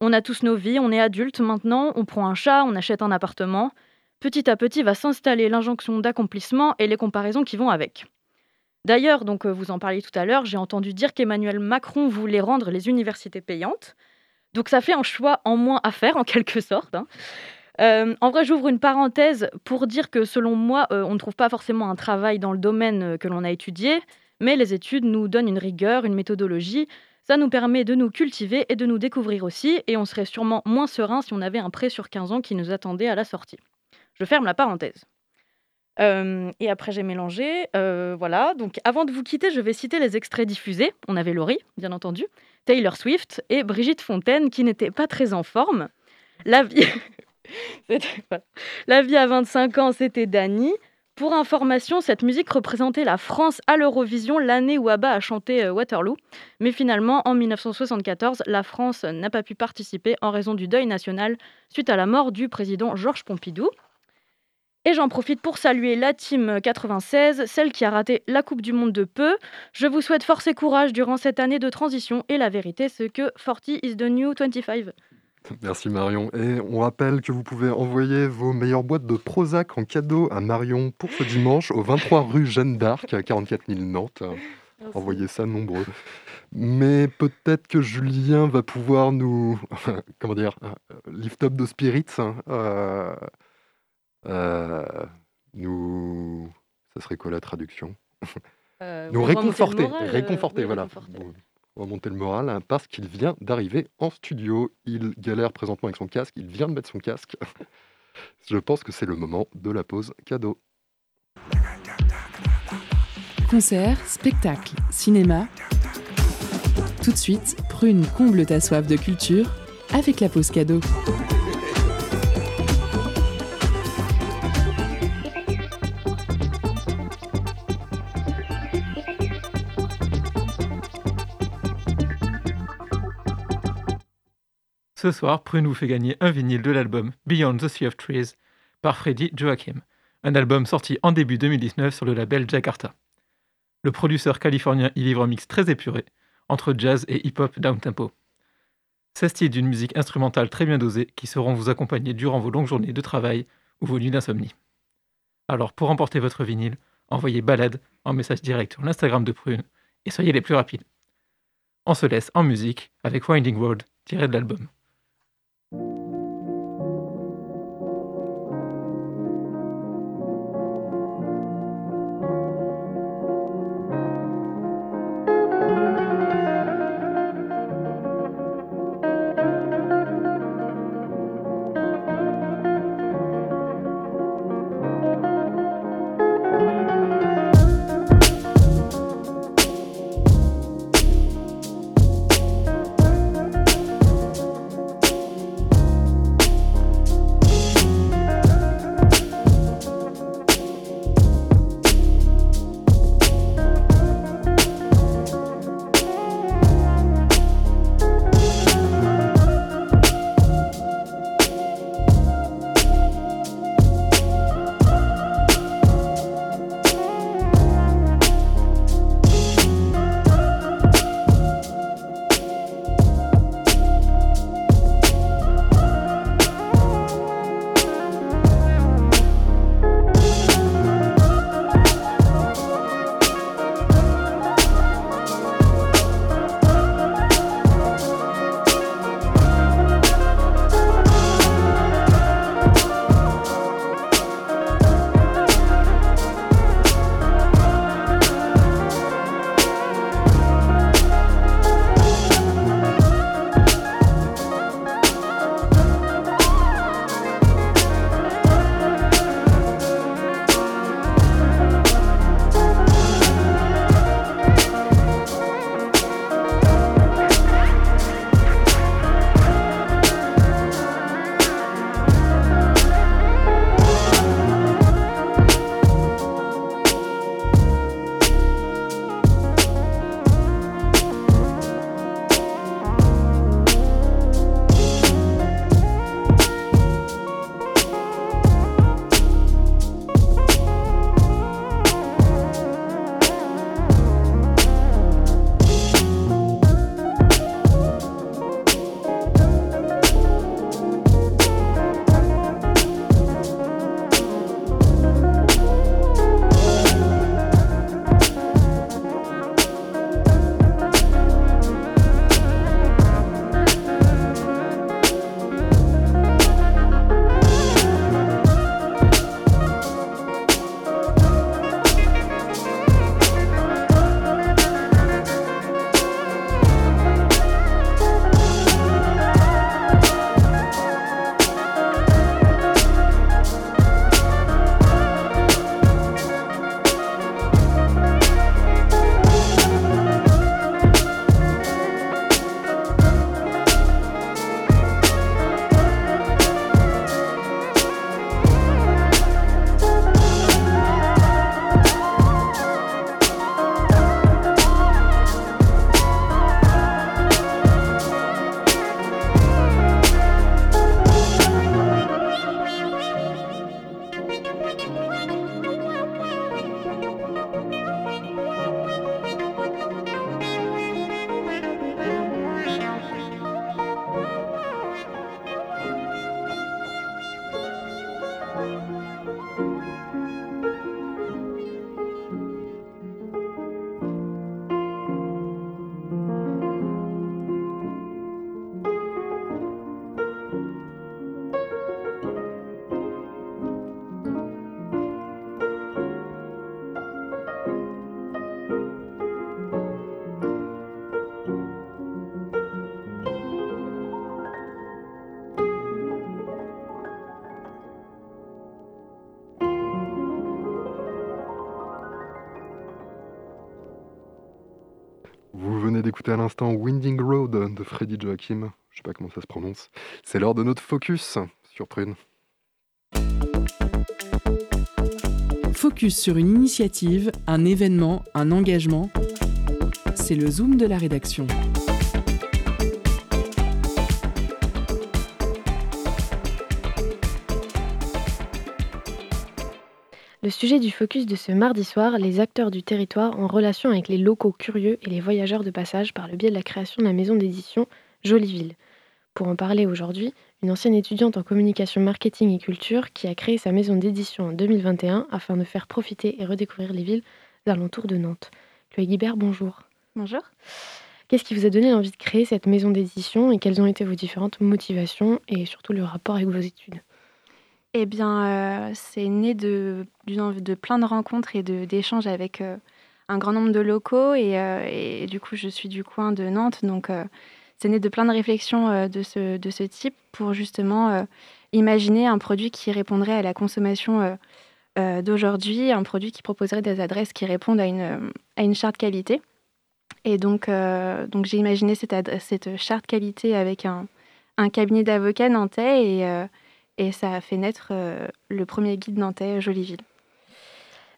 On a tous nos vies, on est adulte maintenant, on prend un chat, on achète un appartement. Petit à petit va s'installer l'injonction d'accomplissement et les comparaisons qui vont avec. D'ailleurs, donc euh, vous en parliez tout à l'heure, j'ai entendu dire qu'Emmanuel Macron voulait rendre les universités payantes. Donc ça fait un choix en moins à faire en quelque sorte. Hein. Euh, en vrai, j'ouvre une parenthèse pour dire que selon moi, euh, on ne trouve pas forcément un travail dans le domaine que l'on a étudié, mais les études nous donnent une rigueur, une méthodologie. Ça nous permet de nous cultiver et de nous découvrir aussi, et on serait sûrement moins serein si on avait un prêt sur 15 ans qui nous attendait à la sortie. Je ferme la parenthèse. et après, j'ai mélangé. voilà. Donc, avant de vous quitter, je vais citer les extraits diffusés. On avait Laurie, bien entendu, Taylor Swift et Brigitte Fontaine, qui n'étaient pas très en forme. La vie. *laughs* La vie à 25 ans, c'était Dany. Pour information, cette musique représentait la France à l'Eurovision l'année où ABBA a chanté euh, Waterloo. Mais finalement, en 1974, la France n'a pas pu participer en raison du deuil national suite à la mort du président Georges Pompidou. Et j'en profite pour saluer la team 96, celle qui a raté la Coupe du Monde de peu. Je vous souhaite force et courage durant cette année de transition et la vérité, c'est que 40 is the new 25. Merci Marion. Et on rappelle que vous pouvez envoyer vos meilleures boîtes de Prozac en cadeau à Marion pour ce dimanche au 23 rue Jeanne d'Arc à 44 000 Nantes. Envoyez ça nombreux. Mais peut-être que Julien va pouvoir nous, *laughs* comment dire, lift up de spirits, hein, euh, euh, nous, ça serait quoi la traduction? Euh, Nous réconforter, moral, euh, réconforter, oui, voilà. réconforter. Bon, On va monter le moral hein, parce qu'il vient d'arriver en studio. Il galère présentement avec son casque. Il vient de mettre son casque. *laughs* Je pense que c'est le moment de la pause cadeau. Concert, spectacle, cinéma. Tout de suite, Prune comble ta soif de culture avec la pause cadeau. Ce soir, Prune vous fait gagner un vinyle de l'album Beyond the Sea of Trees par Freddy Joachim, un album sorti en début 2019 sur le label Jakarta. Le producteur californien y livre un mix très épuré entre jazz et hip-hop down-tempo. C'est style d'une musique instrumentale très bien dosée qui sauront vous accompagner durant vos longues journées de travail ou vos nuits d'insomnie. Alors pour remporter votre vinyle, envoyez balade en message direct sur l'Instagram de Prune et soyez les plus rapides. On se laisse en musique avec Winding Road tiré de l'album. À l'instant Winding Road de Freddy Joachim. Je sais pas comment ça se prononce. C'est l'heure de notre focus sur Prune. Focus sur une initiative, un événement, un engagement. C'est le zoom de la rédaction. Le sujet du focus de ce mardi soir, les acteurs du territoire en relation avec les locaux curieux et les voyageurs de passage par le biais de la création de la maison d'édition Joliville. Pour en parler aujourd'hui, une ancienne étudiante en communication marketing et culture qui a créé sa maison d'édition en 2021 afin de faire profiter et redécouvrir les villes alentours de Nantes. Chloé Guibert, bonjour. Bonjour. Qu'est-ce qui vous a donné l'envie de créer cette maison d'édition et quelles ont été vos différentes motivations et surtout le rapport avec vos études? Eh bien, euh, c'est né de, plein de rencontres et d'échanges avec euh, un grand nombre de locaux. Euh, et, du coup, je suis du coin de Nantes. Donc, c'est né de plein de réflexions de, ce, de ce type pour justement imaginer un produit qui répondrait à la consommation d'aujourd'hui, un produit qui proposerait des adresses qui répondent à une, à une charte qualité. Et donc, donc j'ai imaginé cette, cette charte qualité avec un, un cabinet d'avocats nantais et et ça a fait naître euh, le premier guide nantais Joliville.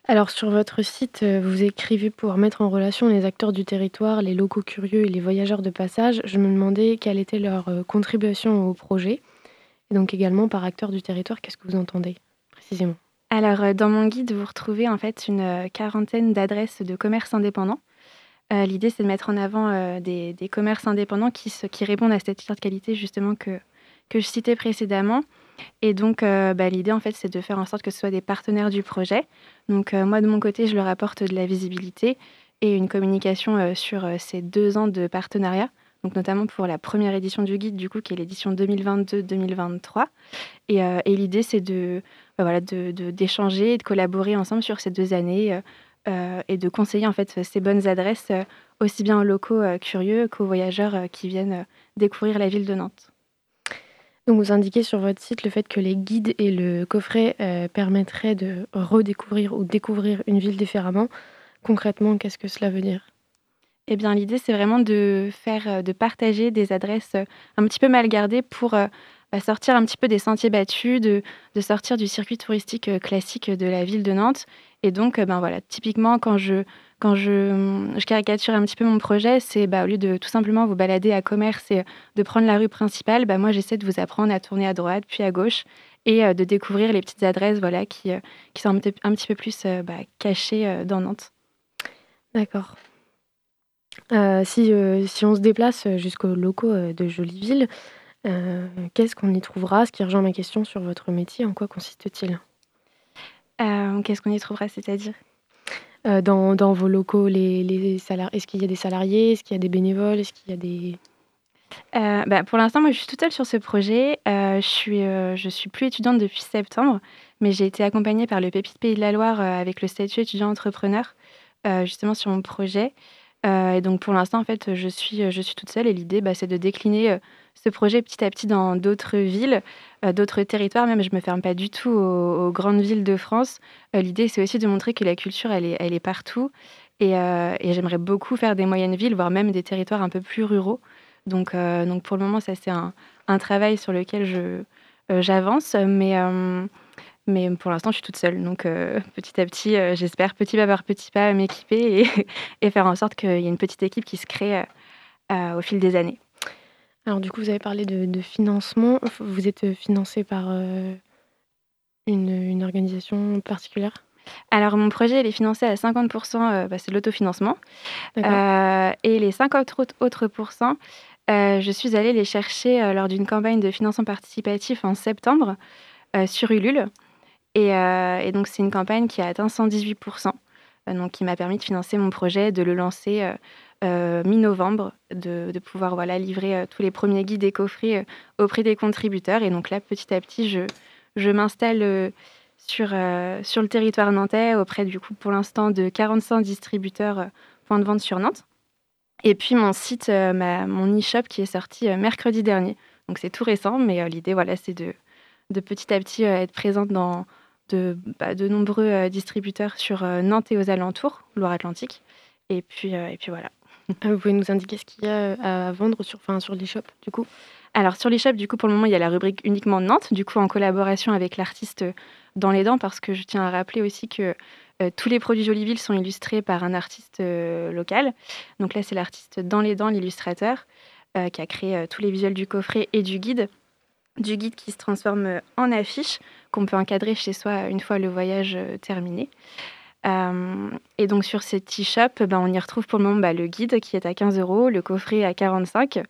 Alors sur votre site, euh, vous écrivez pour mettre en relation les acteurs du territoire, les locaux curieux et les voyageurs de passage. Je me demandais quelle était leur euh, contribution au projet. Et donc également par acteurs du territoire, qu'est-ce que vous entendez précisément? Alors dans mon guide, vous retrouvez en fait une quarantaine d'adresses de commerces indépendants. L'idée, c'est de mettre en avant des, commerces indépendants qui, qui répondent à cette de qualité justement que, que je citais précédemment. Et donc, euh, bah, l'idée, en fait, c'est de faire en sorte que ce soit des partenaires du projet. Donc, euh, moi, de mon côté, je leur apporte de la visibilité et une communication euh, sur ces deux ans de partenariat. Donc, notamment pour la première édition du guide, du coup, qui est l'édition 2022-2023. Et, l'idée, c'est de, bah, voilà, d'échanger et de collaborer ensemble sur ces deux années et de conseiller, en fait, ces bonnes adresses aussi bien aux locaux curieux qu'aux voyageurs qui viennent découvrir la ville de Nantes. Donc vous indiquez sur votre site le fait que les guides et le coffret euh, permettraient de redécouvrir ou découvrir une ville différemment. Concrètement, qu'est-ce que cela veut dire? Eh bien, l'idée, c'est vraiment de faire, euh, de partager des adresses euh, un petit peu mal gardées pour bah, sortir un petit peu des sentiers battus, de, de sortir du circuit touristique classique de la ville de Nantes. Et donc, ben voilà, typiquement, quand je quand je, je, caricature un petit peu mon projet, c'est bah, au lieu de tout simplement vous balader à commerce et de prendre la rue principale, bah, moi j'essaie de vous apprendre à tourner à droite puis à gauche et euh, de découvrir les petites adresses voilà, qui, euh, qui sont un, un, petit peu plus euh, bah, cachées dans Nantes. D'accord. si, si on se déplace jusqu'aux locaux de Joliville, qu'est-ce qu'on y trouvera? Ce qui rejoint ma question sur votre métier, en quoi consiste-t-il? Qu'est-ce qu'on y trouvera, c'est-à-dire? Euh, dans, vos locaux les, les Est-ce qu'il y a des salariés Est-ce qu'il y a des bénévoles Est-ce qu'il y a des... Euh, bah, pour l'instant, moi, je suis toute seule sur ce projet. Euh, je suis, je suis plus étudiante depuis septembre, mais j'ai été accompagnée par le Pépite Pays de la Loire avec le statut étudiant entrepreneur, justement sur mon projet. Et donc, pour l'instant, en fait, je suis, je suis toute seule et l'idée, bah, c'est de décliner ce projet petit à petit dans d'autres villes, euh, d'autres territoires. Même, je ne me ferme pas du tout aux, grandes villes de France. Euh, l'idée, c'est aussi de montrer que la culture, elle est, elle est partout. Euh, et, j'aimerais beaucoup faire des moyennes villes, voire même des territoires un peu plus ruraux. Donc, donc pour le moment, ça, c'est un, un, travail sur lequel je, j'avance. Mais, mais pour l'instant, je suis toute seule. Donc, petit à petit, j'espère, petit pas par petit pas, m'équiper et, *laughs* et, faire en sorte qu'il y ait une petite équipe qui se crée au fil des années. Alors du coup, vous avez parlé de, financement. Vous êtes financé par euh, une, organisation particulière? Alors, mon projet, il est financé à 50%, euh, bah, c'est l'autofinancement. Euh, et les 50 autres pourcents, je suis allée les chercher lors d'une campagne de financement participatif en septembre sur Ulule. Et, et donc, c'est une campagne qui a atteint 118%, donc qui m'a permis de financer mon projet, de le lancer euh, mi-novembre de, pouvoir voilà, livrer euh, tous les premiers guides et coffrets euh, auprès des contributeurs. Et donc là, petit à petit, je, je m'installe sur, sur le territoire nantais auprès, du coup, pour l'instant, de 45 distributeurs points de vente sur Nantes. Et puis mon site, ma, mon e-shop qui est sorti mercredi dernier. Donc c'est tout récent, mais l'idée, voilà, c'est de, de petit à petit être présente dans de, bah, de nombreux distributeurs sur Nantes et aux alentours, Loire-Atlantique. Et puis, et puis voilà. *laughs* Vous pouvez nous indiquer ce qu'il y a à vendre sur, enfin, sur l'e-shop, du coup? Alors, sur l'e-shop, du coup, pour le moment, il y a la rubrique uniquement Nantes, du coup, en collaboration avec l'artiste dans les dents, parce que je tiens à rappeler aussi que tous les produits Joliville sont illustrés par un artiste local. Donc là, c'est l'artiste dans les dents, l'illustrateur, qui a créé tous les visuels du coffret et du guide du guide qui se transforme en affiche qu'on peut encadrer chez soi une fois le voyage terminé. Euh, et donc sur ces t-shop, ben, on y retrouve pour le moment bah, le guide qui est à 15 euros, le coffret à 45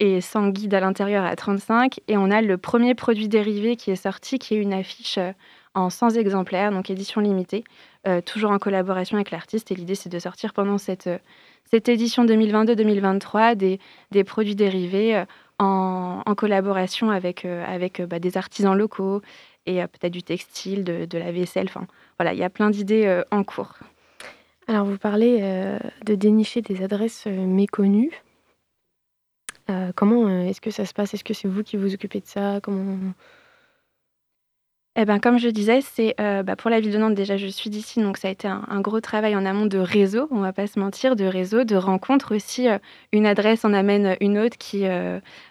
et sans guide à l'intérieur à 35. Et on a le premier produit dérivé qui est sorti, qui est une affiche euh, en 100 exemplaires, donc édition limitée, euh, toujours en collaboration avec l'artiste. Et l'idée, c'est de sortir pendant cette, cette édition 2022-2023 des, des, produits dérivés en, collaboration avec, avec bah, des artisans locaux et peut-être du textile, de, de la vaisselle. Enfin, voilà, il y a plein d'idées euh, en cours. Alors, vous parlez euh, de dénicher des adresses euh, méconnues. comment est-ce que ça se passe? Est-ce que c'est vous qui vous occupez de ça? Comment eh ben, comme je disais, c'est bah, pour la ville de Nantes, déjà, je suis d'ici, donc ça a été un, gros travail en amont de réseau, on va pas se mentir, de réseau, de rencontres aussi. une adresse en amène une autre qui.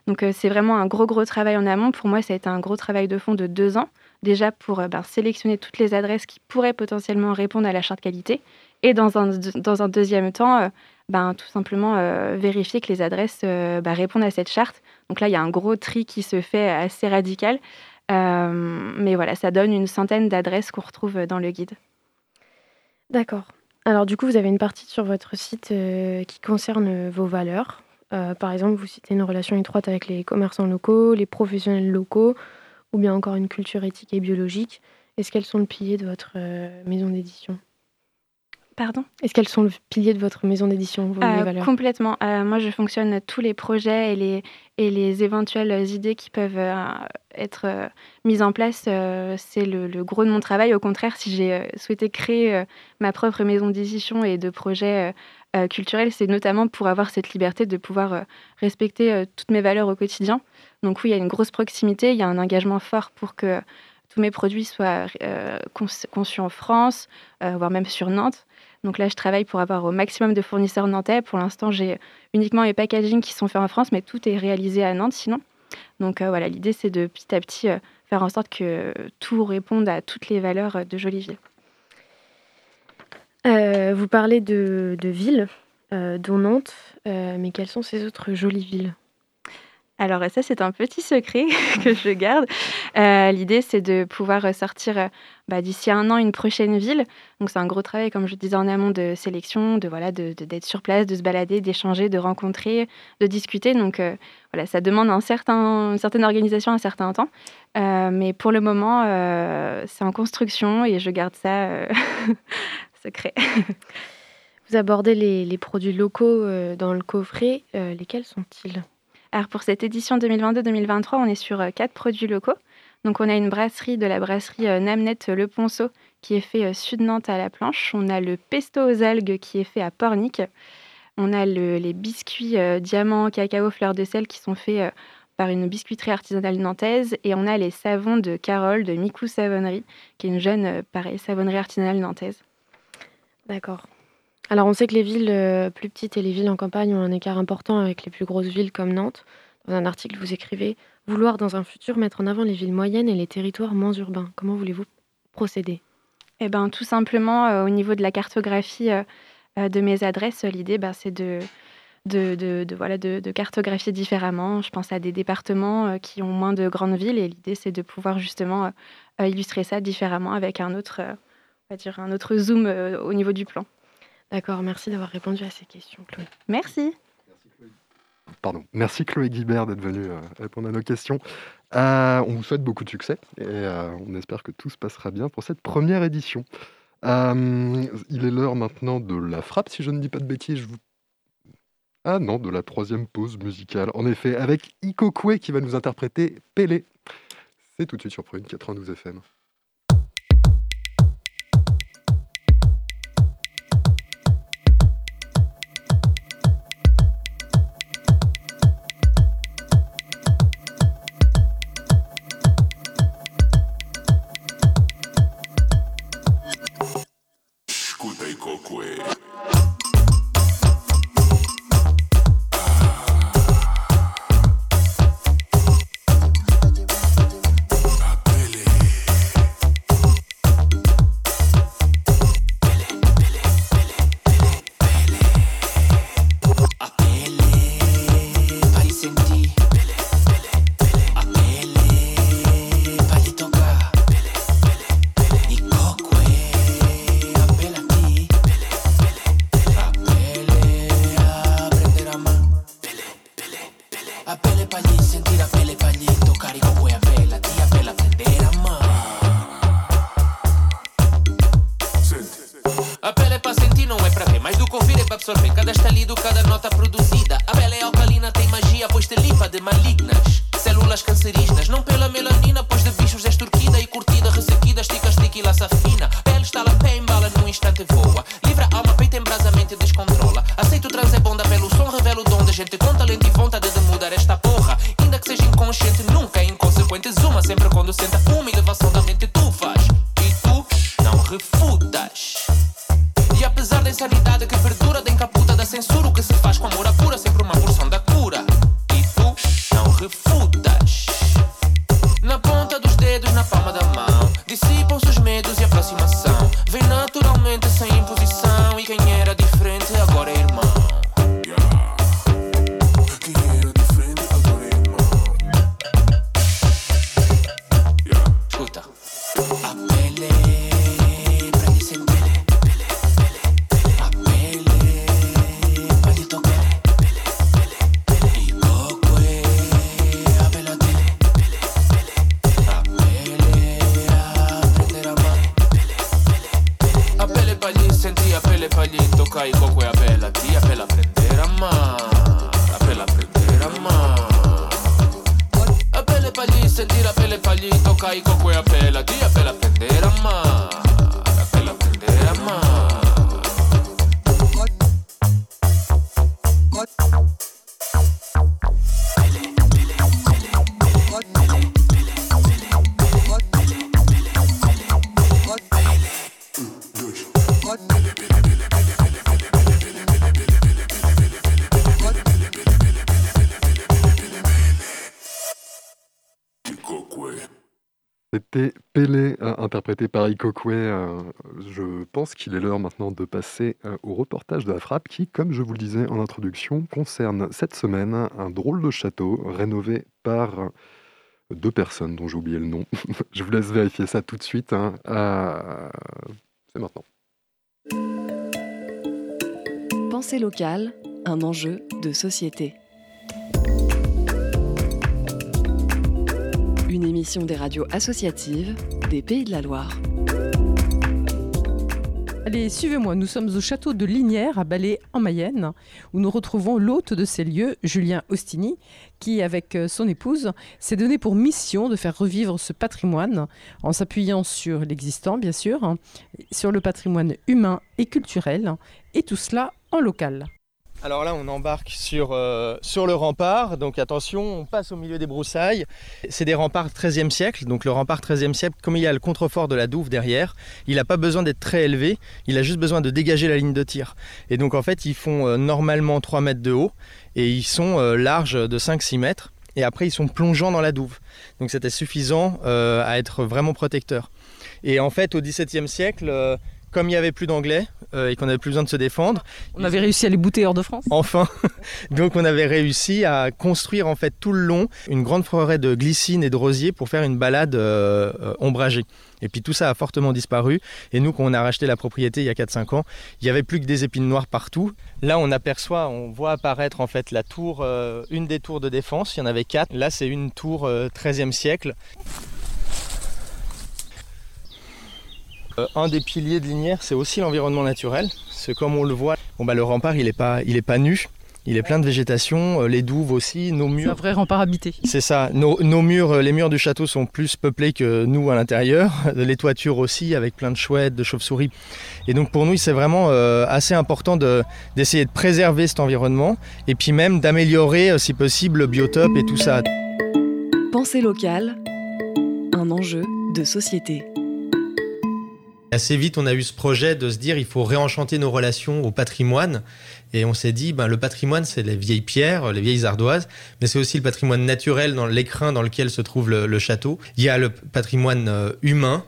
donc, c'est vraiment un gros, gros travail en amont. Pour moi, ça a été un gros travail de fond de deux ans déjà pour euh, ben, sélectionner toutes les adresses qui pourraient potentiellement répondre à la charte qualité, et dans un, deuxième temps, euh, ben, tout simplement euh, vérifier que les adresses ben, répondent à cette charte. Donc là, il y a un gros tri qui se fait assez radical, mais voilà, ça donne une centaine d'adresses qu'on retrouve dans le guide. D'accord. Alors du coup, vous avez une partie sur votre site qui concerne vos valeurs. par exemple, vous citez une relation étroite avec les commerçants locaux, les professionnels locaux, ou bien encore une culture éthique et biologique. Est-ce qu'elles sont le pilier de votre euh, maison d'édition? Pardon? Est-ce qu'elles sont le pilier de votre maison d'édition, euh, Complètement. Euh, moi, je fonctionne tous les projets et les, et les éventuelles idées qui peuvent être mises en place. c'est le, gros de mon travail. Au contraire, si j'ai souhaité créer ma propre maison d'édition et de projets culturels, c'est notamment pour avoir cette liberté de pouvoir respecter toutes mes valeurs au quotidien. Donc oui, il y a une grosse proximité, il y a un engagement fort pour que tous mes produits soient euh, conçus en France, euh, voire même sur Nantes. Donc là, je travaille pour avoir au maximum de fournisseurs nantais. Pour l'instant, j'ai uniquement mes packaging qui sont faits en France, mais tout est réalisé à Nantes sinon. Donc euh, voilà, l'idée, c'est de petit à petit faire en sorte que tout réponde à toutes les valeurs de Jolivier. Vous parlez de, de villes, dont Nantes, mais quelles sont ces autres jolies villes? Alors ça, c'est un petit secret *laughs* que je garde. Euh, l'idée, c'est de pouvoir sortir euh, bah, d'ici un an une prochaine ville. Donc c'est un gros travail, comme je disais en amont, de sélection, de voilà, d'être sur place, de se balader, d'échanger, de rencontrer, de discuter. Donc euh, voilà, ça demande un certain, une certaine organisation, un certain temps. mais pour le moment, c'est en construction et je garde ça *laughs* secret. *laughs* Vous abordez les, les produits locaux dans le coffret. lesquels sont-ils? Alors pour cette édition 2022-2023, on est sur euh, quatre produits locaux. Donc on a une brasserie de la brasserie euh, Namnet Le Ponceau qui est fait euh, sud Nantes à la planche. On a le pesto aux algues qui est fait à Pornic. On a les biscuits diamants, cacao, fleurs de sel qui sont faits par une biscuiterie artisanale nantaise. Et on a les savons de Carole de Miku Savonnerie, qui est une jeune, pareil, savonnerie artisanale nantaise. D'accord. Alors on sait que les villes euh, plus petites et les villes en campagne ont un écart important avec les plus grosses villes comme Nantes. Dans un article, vous écrivez vouloir dans un futur mettre en avant les villes moyennes et les territoires moins urbains. Comment voulez-vous procéder? Eh ben tout simplement euh, au niveau de la cartographie euh, de mes adresses, l'idée ben, c'est de de, voilà, de, cartographier différemment. Je pense à des départements qui ont moins de grandes villes et l'idée c'est de pouvoir justement illustrer ça différemment avec un autre, va dire un autre zoom au niveau du plan. D'accord, merci d'avoir répondu à ces questions, Chloé. Merci. Pardon. Merci Chloé Guibert d'être venue euh, répondre à nos questions. Euh, on vous souhaite beaucoup de succès et euh, on espère que tout se passera bien pour cette première édition. il est l'heure maintenant de la frappe, si je ne dis pas de bêtises. Je vous... Ah non, de la troisième pause musicale. En effet, avec Iko Kwe qui va nous interpréter Pélé. C'est tout de suite sur Prune 92 FM. Interprété par euh, je pense qu'il est l'heure maintenant de passer euh, au reportage de la frappe qui, comme je vous le disais en introduction, concerne cette semaine un drôle de château rénové par euh, deux personnes dont j'ai oublié le nom. *laughs* je vous laisse vérifier ça tout de suite. hein. Euh, C'est maintenant. Pensée locale, un enjeu de société. Une émission des radios associatives des Pays de la Loire. Allez, suivez-moi, nous sommes au château de Linière à Balai en Mayenne, où nous retrouvons l'hôte de ces lieux, Julien Ostini, qui, avec euh, son épouse, s'est donné pour mission de faire revivre ce patrimoine en s'appuyant sur l'existant, bien sûr, hein, sur le patrimoine humain et culturel, et tout cela en local. Alors là, on embarque sur, euh, sur le rempart. Donc attention, on passe au milieu des broussailles. C'est des remparts 13e siècle. Donc le rempart 13e siècle, comme il y a le contrefort de la Douve derrière, il n'a pas besoin d'être très élevé. Il a juste besoin de dégager la ligne de tir. Et donc en fait, ils font euh, normalement 3 mètres de haut et ils sont euh, larges de 5-6 mètres. Et après, ils sont plongeants dans la Douve. Donc c'était suffisant à être vraiment protecteur. Et en fait, au XVIIe siècle, comme il n'y avait plus d'anglais euh, et qu'on n'avait plus besoin de se défendre, On avait réussi à les bouter hors de France Enfin, *laughs* donc on avait réussi à construire en fait tout le long une grande forêt de glycines et de rosiers pour faire une balade euh, euh, ombragée. Et puis tout ça a fortement disparu. Et nous, quand on a racheté la propriété il y a 4-5 ans, il n'y avait plus que des épines noires partout. Là, on aperçoit, on voit apparaître en fait la tour, euh, une des tours de défense. Il y en avait quatre. Là, c'est une tour euh, 13e siècle. Euh, un des piliers de Linière, c'est aussi l'environnement naturel. C'est comme on le voit, bon, bah, le rempart, il n'est pas, il est pas nu. Il est plein de végétation, euh, les douves aussi, nos C'est un murs. vrai rempart habité. C'est ça. Nos, nos murs, euh, les murs du château sont plus peuplés que nous à l'intérieur. *laughs* Les toitures aussi, avec plein de chouettes, de chauves-souris. Et donc pour nous, c'est vraiment euh, assez important de- d'essayer de préserver cet environnement et puis même d'améliorer, euh, si possible, le biotope et tout ça. Pensée locale, un enjeu de société. Assez vite, on a eu ce projet de se dire il faut réenchanter nos relations au patrimoine. Et on s'est dit, ben, le patrimoine, c'est les vieilles pierres, les vieilles ardoises, mais c'est aussi le patrimoine naturel dans l'écrin dans lequel se trouve le, le château. Il y a le patrimoine euh, humain,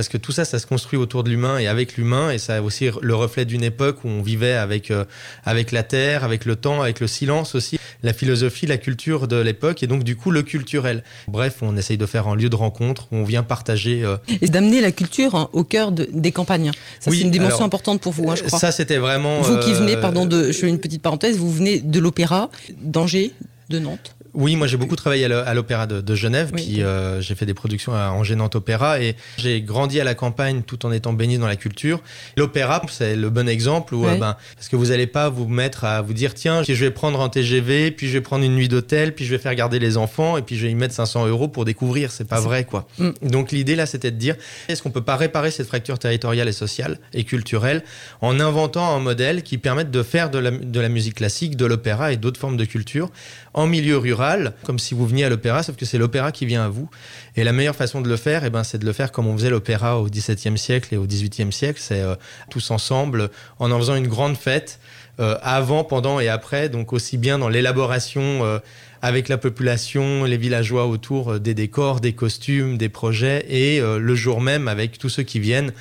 parce que tout ça, ça se construit autour de l'humain et avec l'humain, et ça a aussi le reflet d'une époque où on vivait avec, euh, avec la terre, avec le temps, avec le silence aussi, la philosophie, la culture de l'époque, et donc du coup le culturel. Bref, on essaye de faire un lieu de rencontre où on vient partager euh, Et d'amener la culture hein, au cœur de- des campagnes. Ça, Oui, c'est une dimension alors, importante pour vous, hein, je crois. Ça, c'était vraiment. Vous qui venez, euh, pardon, de, je fais une petite parenthèse, vous venez de l'opéra d'Angers, de Nantes. Oui, moi j'ai beaucoup travaillé à l'Opéra de, Genève, Oui, puis euh, j'ai fait des productions à Angers Nantes Opéra et j'ai grandi à la campagne tout en étant baigné dans la culture. L'opéra, c'est le bon exemple où, Ouais. euh, ben, parce que vous n'allez pas vous mettre à vous dire tiens, je vais prendre un TGV, puis je vais prendre une nuit d'hôtel, puis je vais faire garder les enfants et puis je vais y mettre 500 euros pour découvrir. C'est pas vrai quoi. Mm. Donc l'idée là, c'était de dire est-ce qu'on peut pas réparer cette fracture territoriale et sociale et culturelle en inventant un modèle qui permette de faire de la, de la musique classique, de l'opéra et d'autres formes de culture en milieu rural, comme si vous veniez à l'opéra, sauf que c'est l'opéra qui vient à vous. Et la meilleure façon de le faire, eh ben, c'est de le faire comme on faisait l'opéra au XVIIe siècle et au XVIIIe siècle, c'est euh, tous ensemble, en en faisant une grande fête, euh, avant, pendant et après, donc aussi bien dans l'élaboration euh, avec la population, les villageois autour euh, des décors, des costumes, des projets, et euh, le jour même avec tous ceux qui viennent.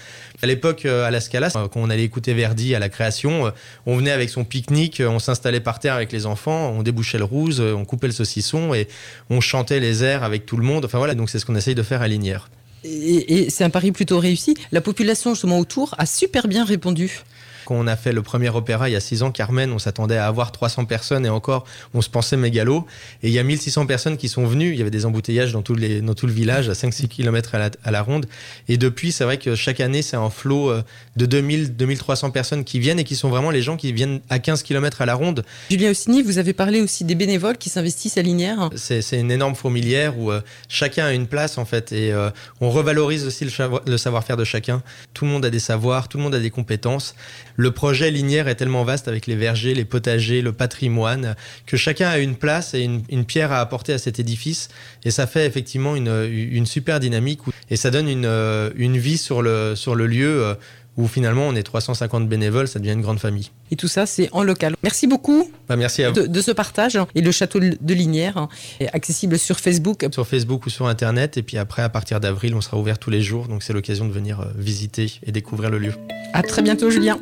À l'époque, euh, à la Scala, quand on allait écouter Verdi à la création, on venait avec son pique-nique, on s'installait par terre avec les enfants, on débouchait le rouge, on coupait le saucisson et on chantait les airs avec tout le monde. Enfin voilà, donc c'est ce qu'on essaye de faire à Linière. Et, et c'est un pari plutôt réussi. La population justement autour a super bien répondu. Quand on a fait le premier opéra il y a 6 ans, Carmen, on s'attendait à avoir 300 personnes et encore, on se pensait mégalo. Et il y a 1600 personnes qui sont venues. Il y avait des embouteillages dans tout, les, dans tout le village, à 5-6 km à la, à la ronde. Et depuis, c'est vrai que chaque année, c'est un flot euh, de 2000-2300 personnes qui viennent et qui sont vraiment les gens qui viennent à 15 km à la ronde. Julien Ossini, vous avez parlé aussi des bénévoles qui s'investissent à Linière. C'est c'est une énorme fourmilière où euh, chacun a une place en fait et euh, on revalorise aussi le savoir-faire de chacun. Tout le monde a des savoirs, tout le monde a des compétences. Le projet Linière est tellement vaste avec les vergers, les potagers, le patrimoine que chacun a une place et une, pierre à apporter à cet édifice. Et ça fait effectivement une, super dynamique et ça donne une, euh, une vie sur le, sur le lieu euh, où finalement on est 350 bénévoles, ça devient une grande famille. Et tout ça, c'est en local. Merci beaucoup Bah, merci à vous. de, de ce partage. Et le château de Linière est accessible sur Facebook. Sur Facebook ou sur Internet. Et puis après, à partir d'avril, on sera ouvert tous les jours. Donc c'est l'occasion de venir euh, visiter et découvrir le lieu. À très bientôt, Julien.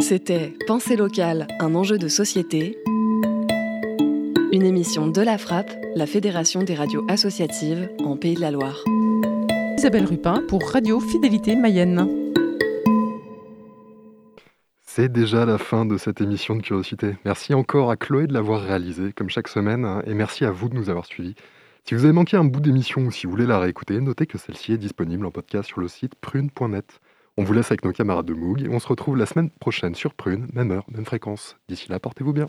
C'était Pensée locale, un enjeu de société. Une émission de la Frappe, la Fédération des radios associatives en Pays de la Loire. Isabelle Rupin pour Radio Fidélité Mayenne. C'est déjà la fin de cette émission de Curiosité. Merci encore à Chloé de l'avoir réalisée, comme chaque semaine, hein, et merci à vous de nous avoir suivis. Si vous avez manqué un bout d'émission ou si vous voulez la réécouter, notez que celle-ci est disponible en podcast sur le site prune.net. On vous laisse avec nos camarades de Moog et on se retrouve la semaine prochaine sur Prune, même heure, même fréquence. D'ici là, portez-vous bien.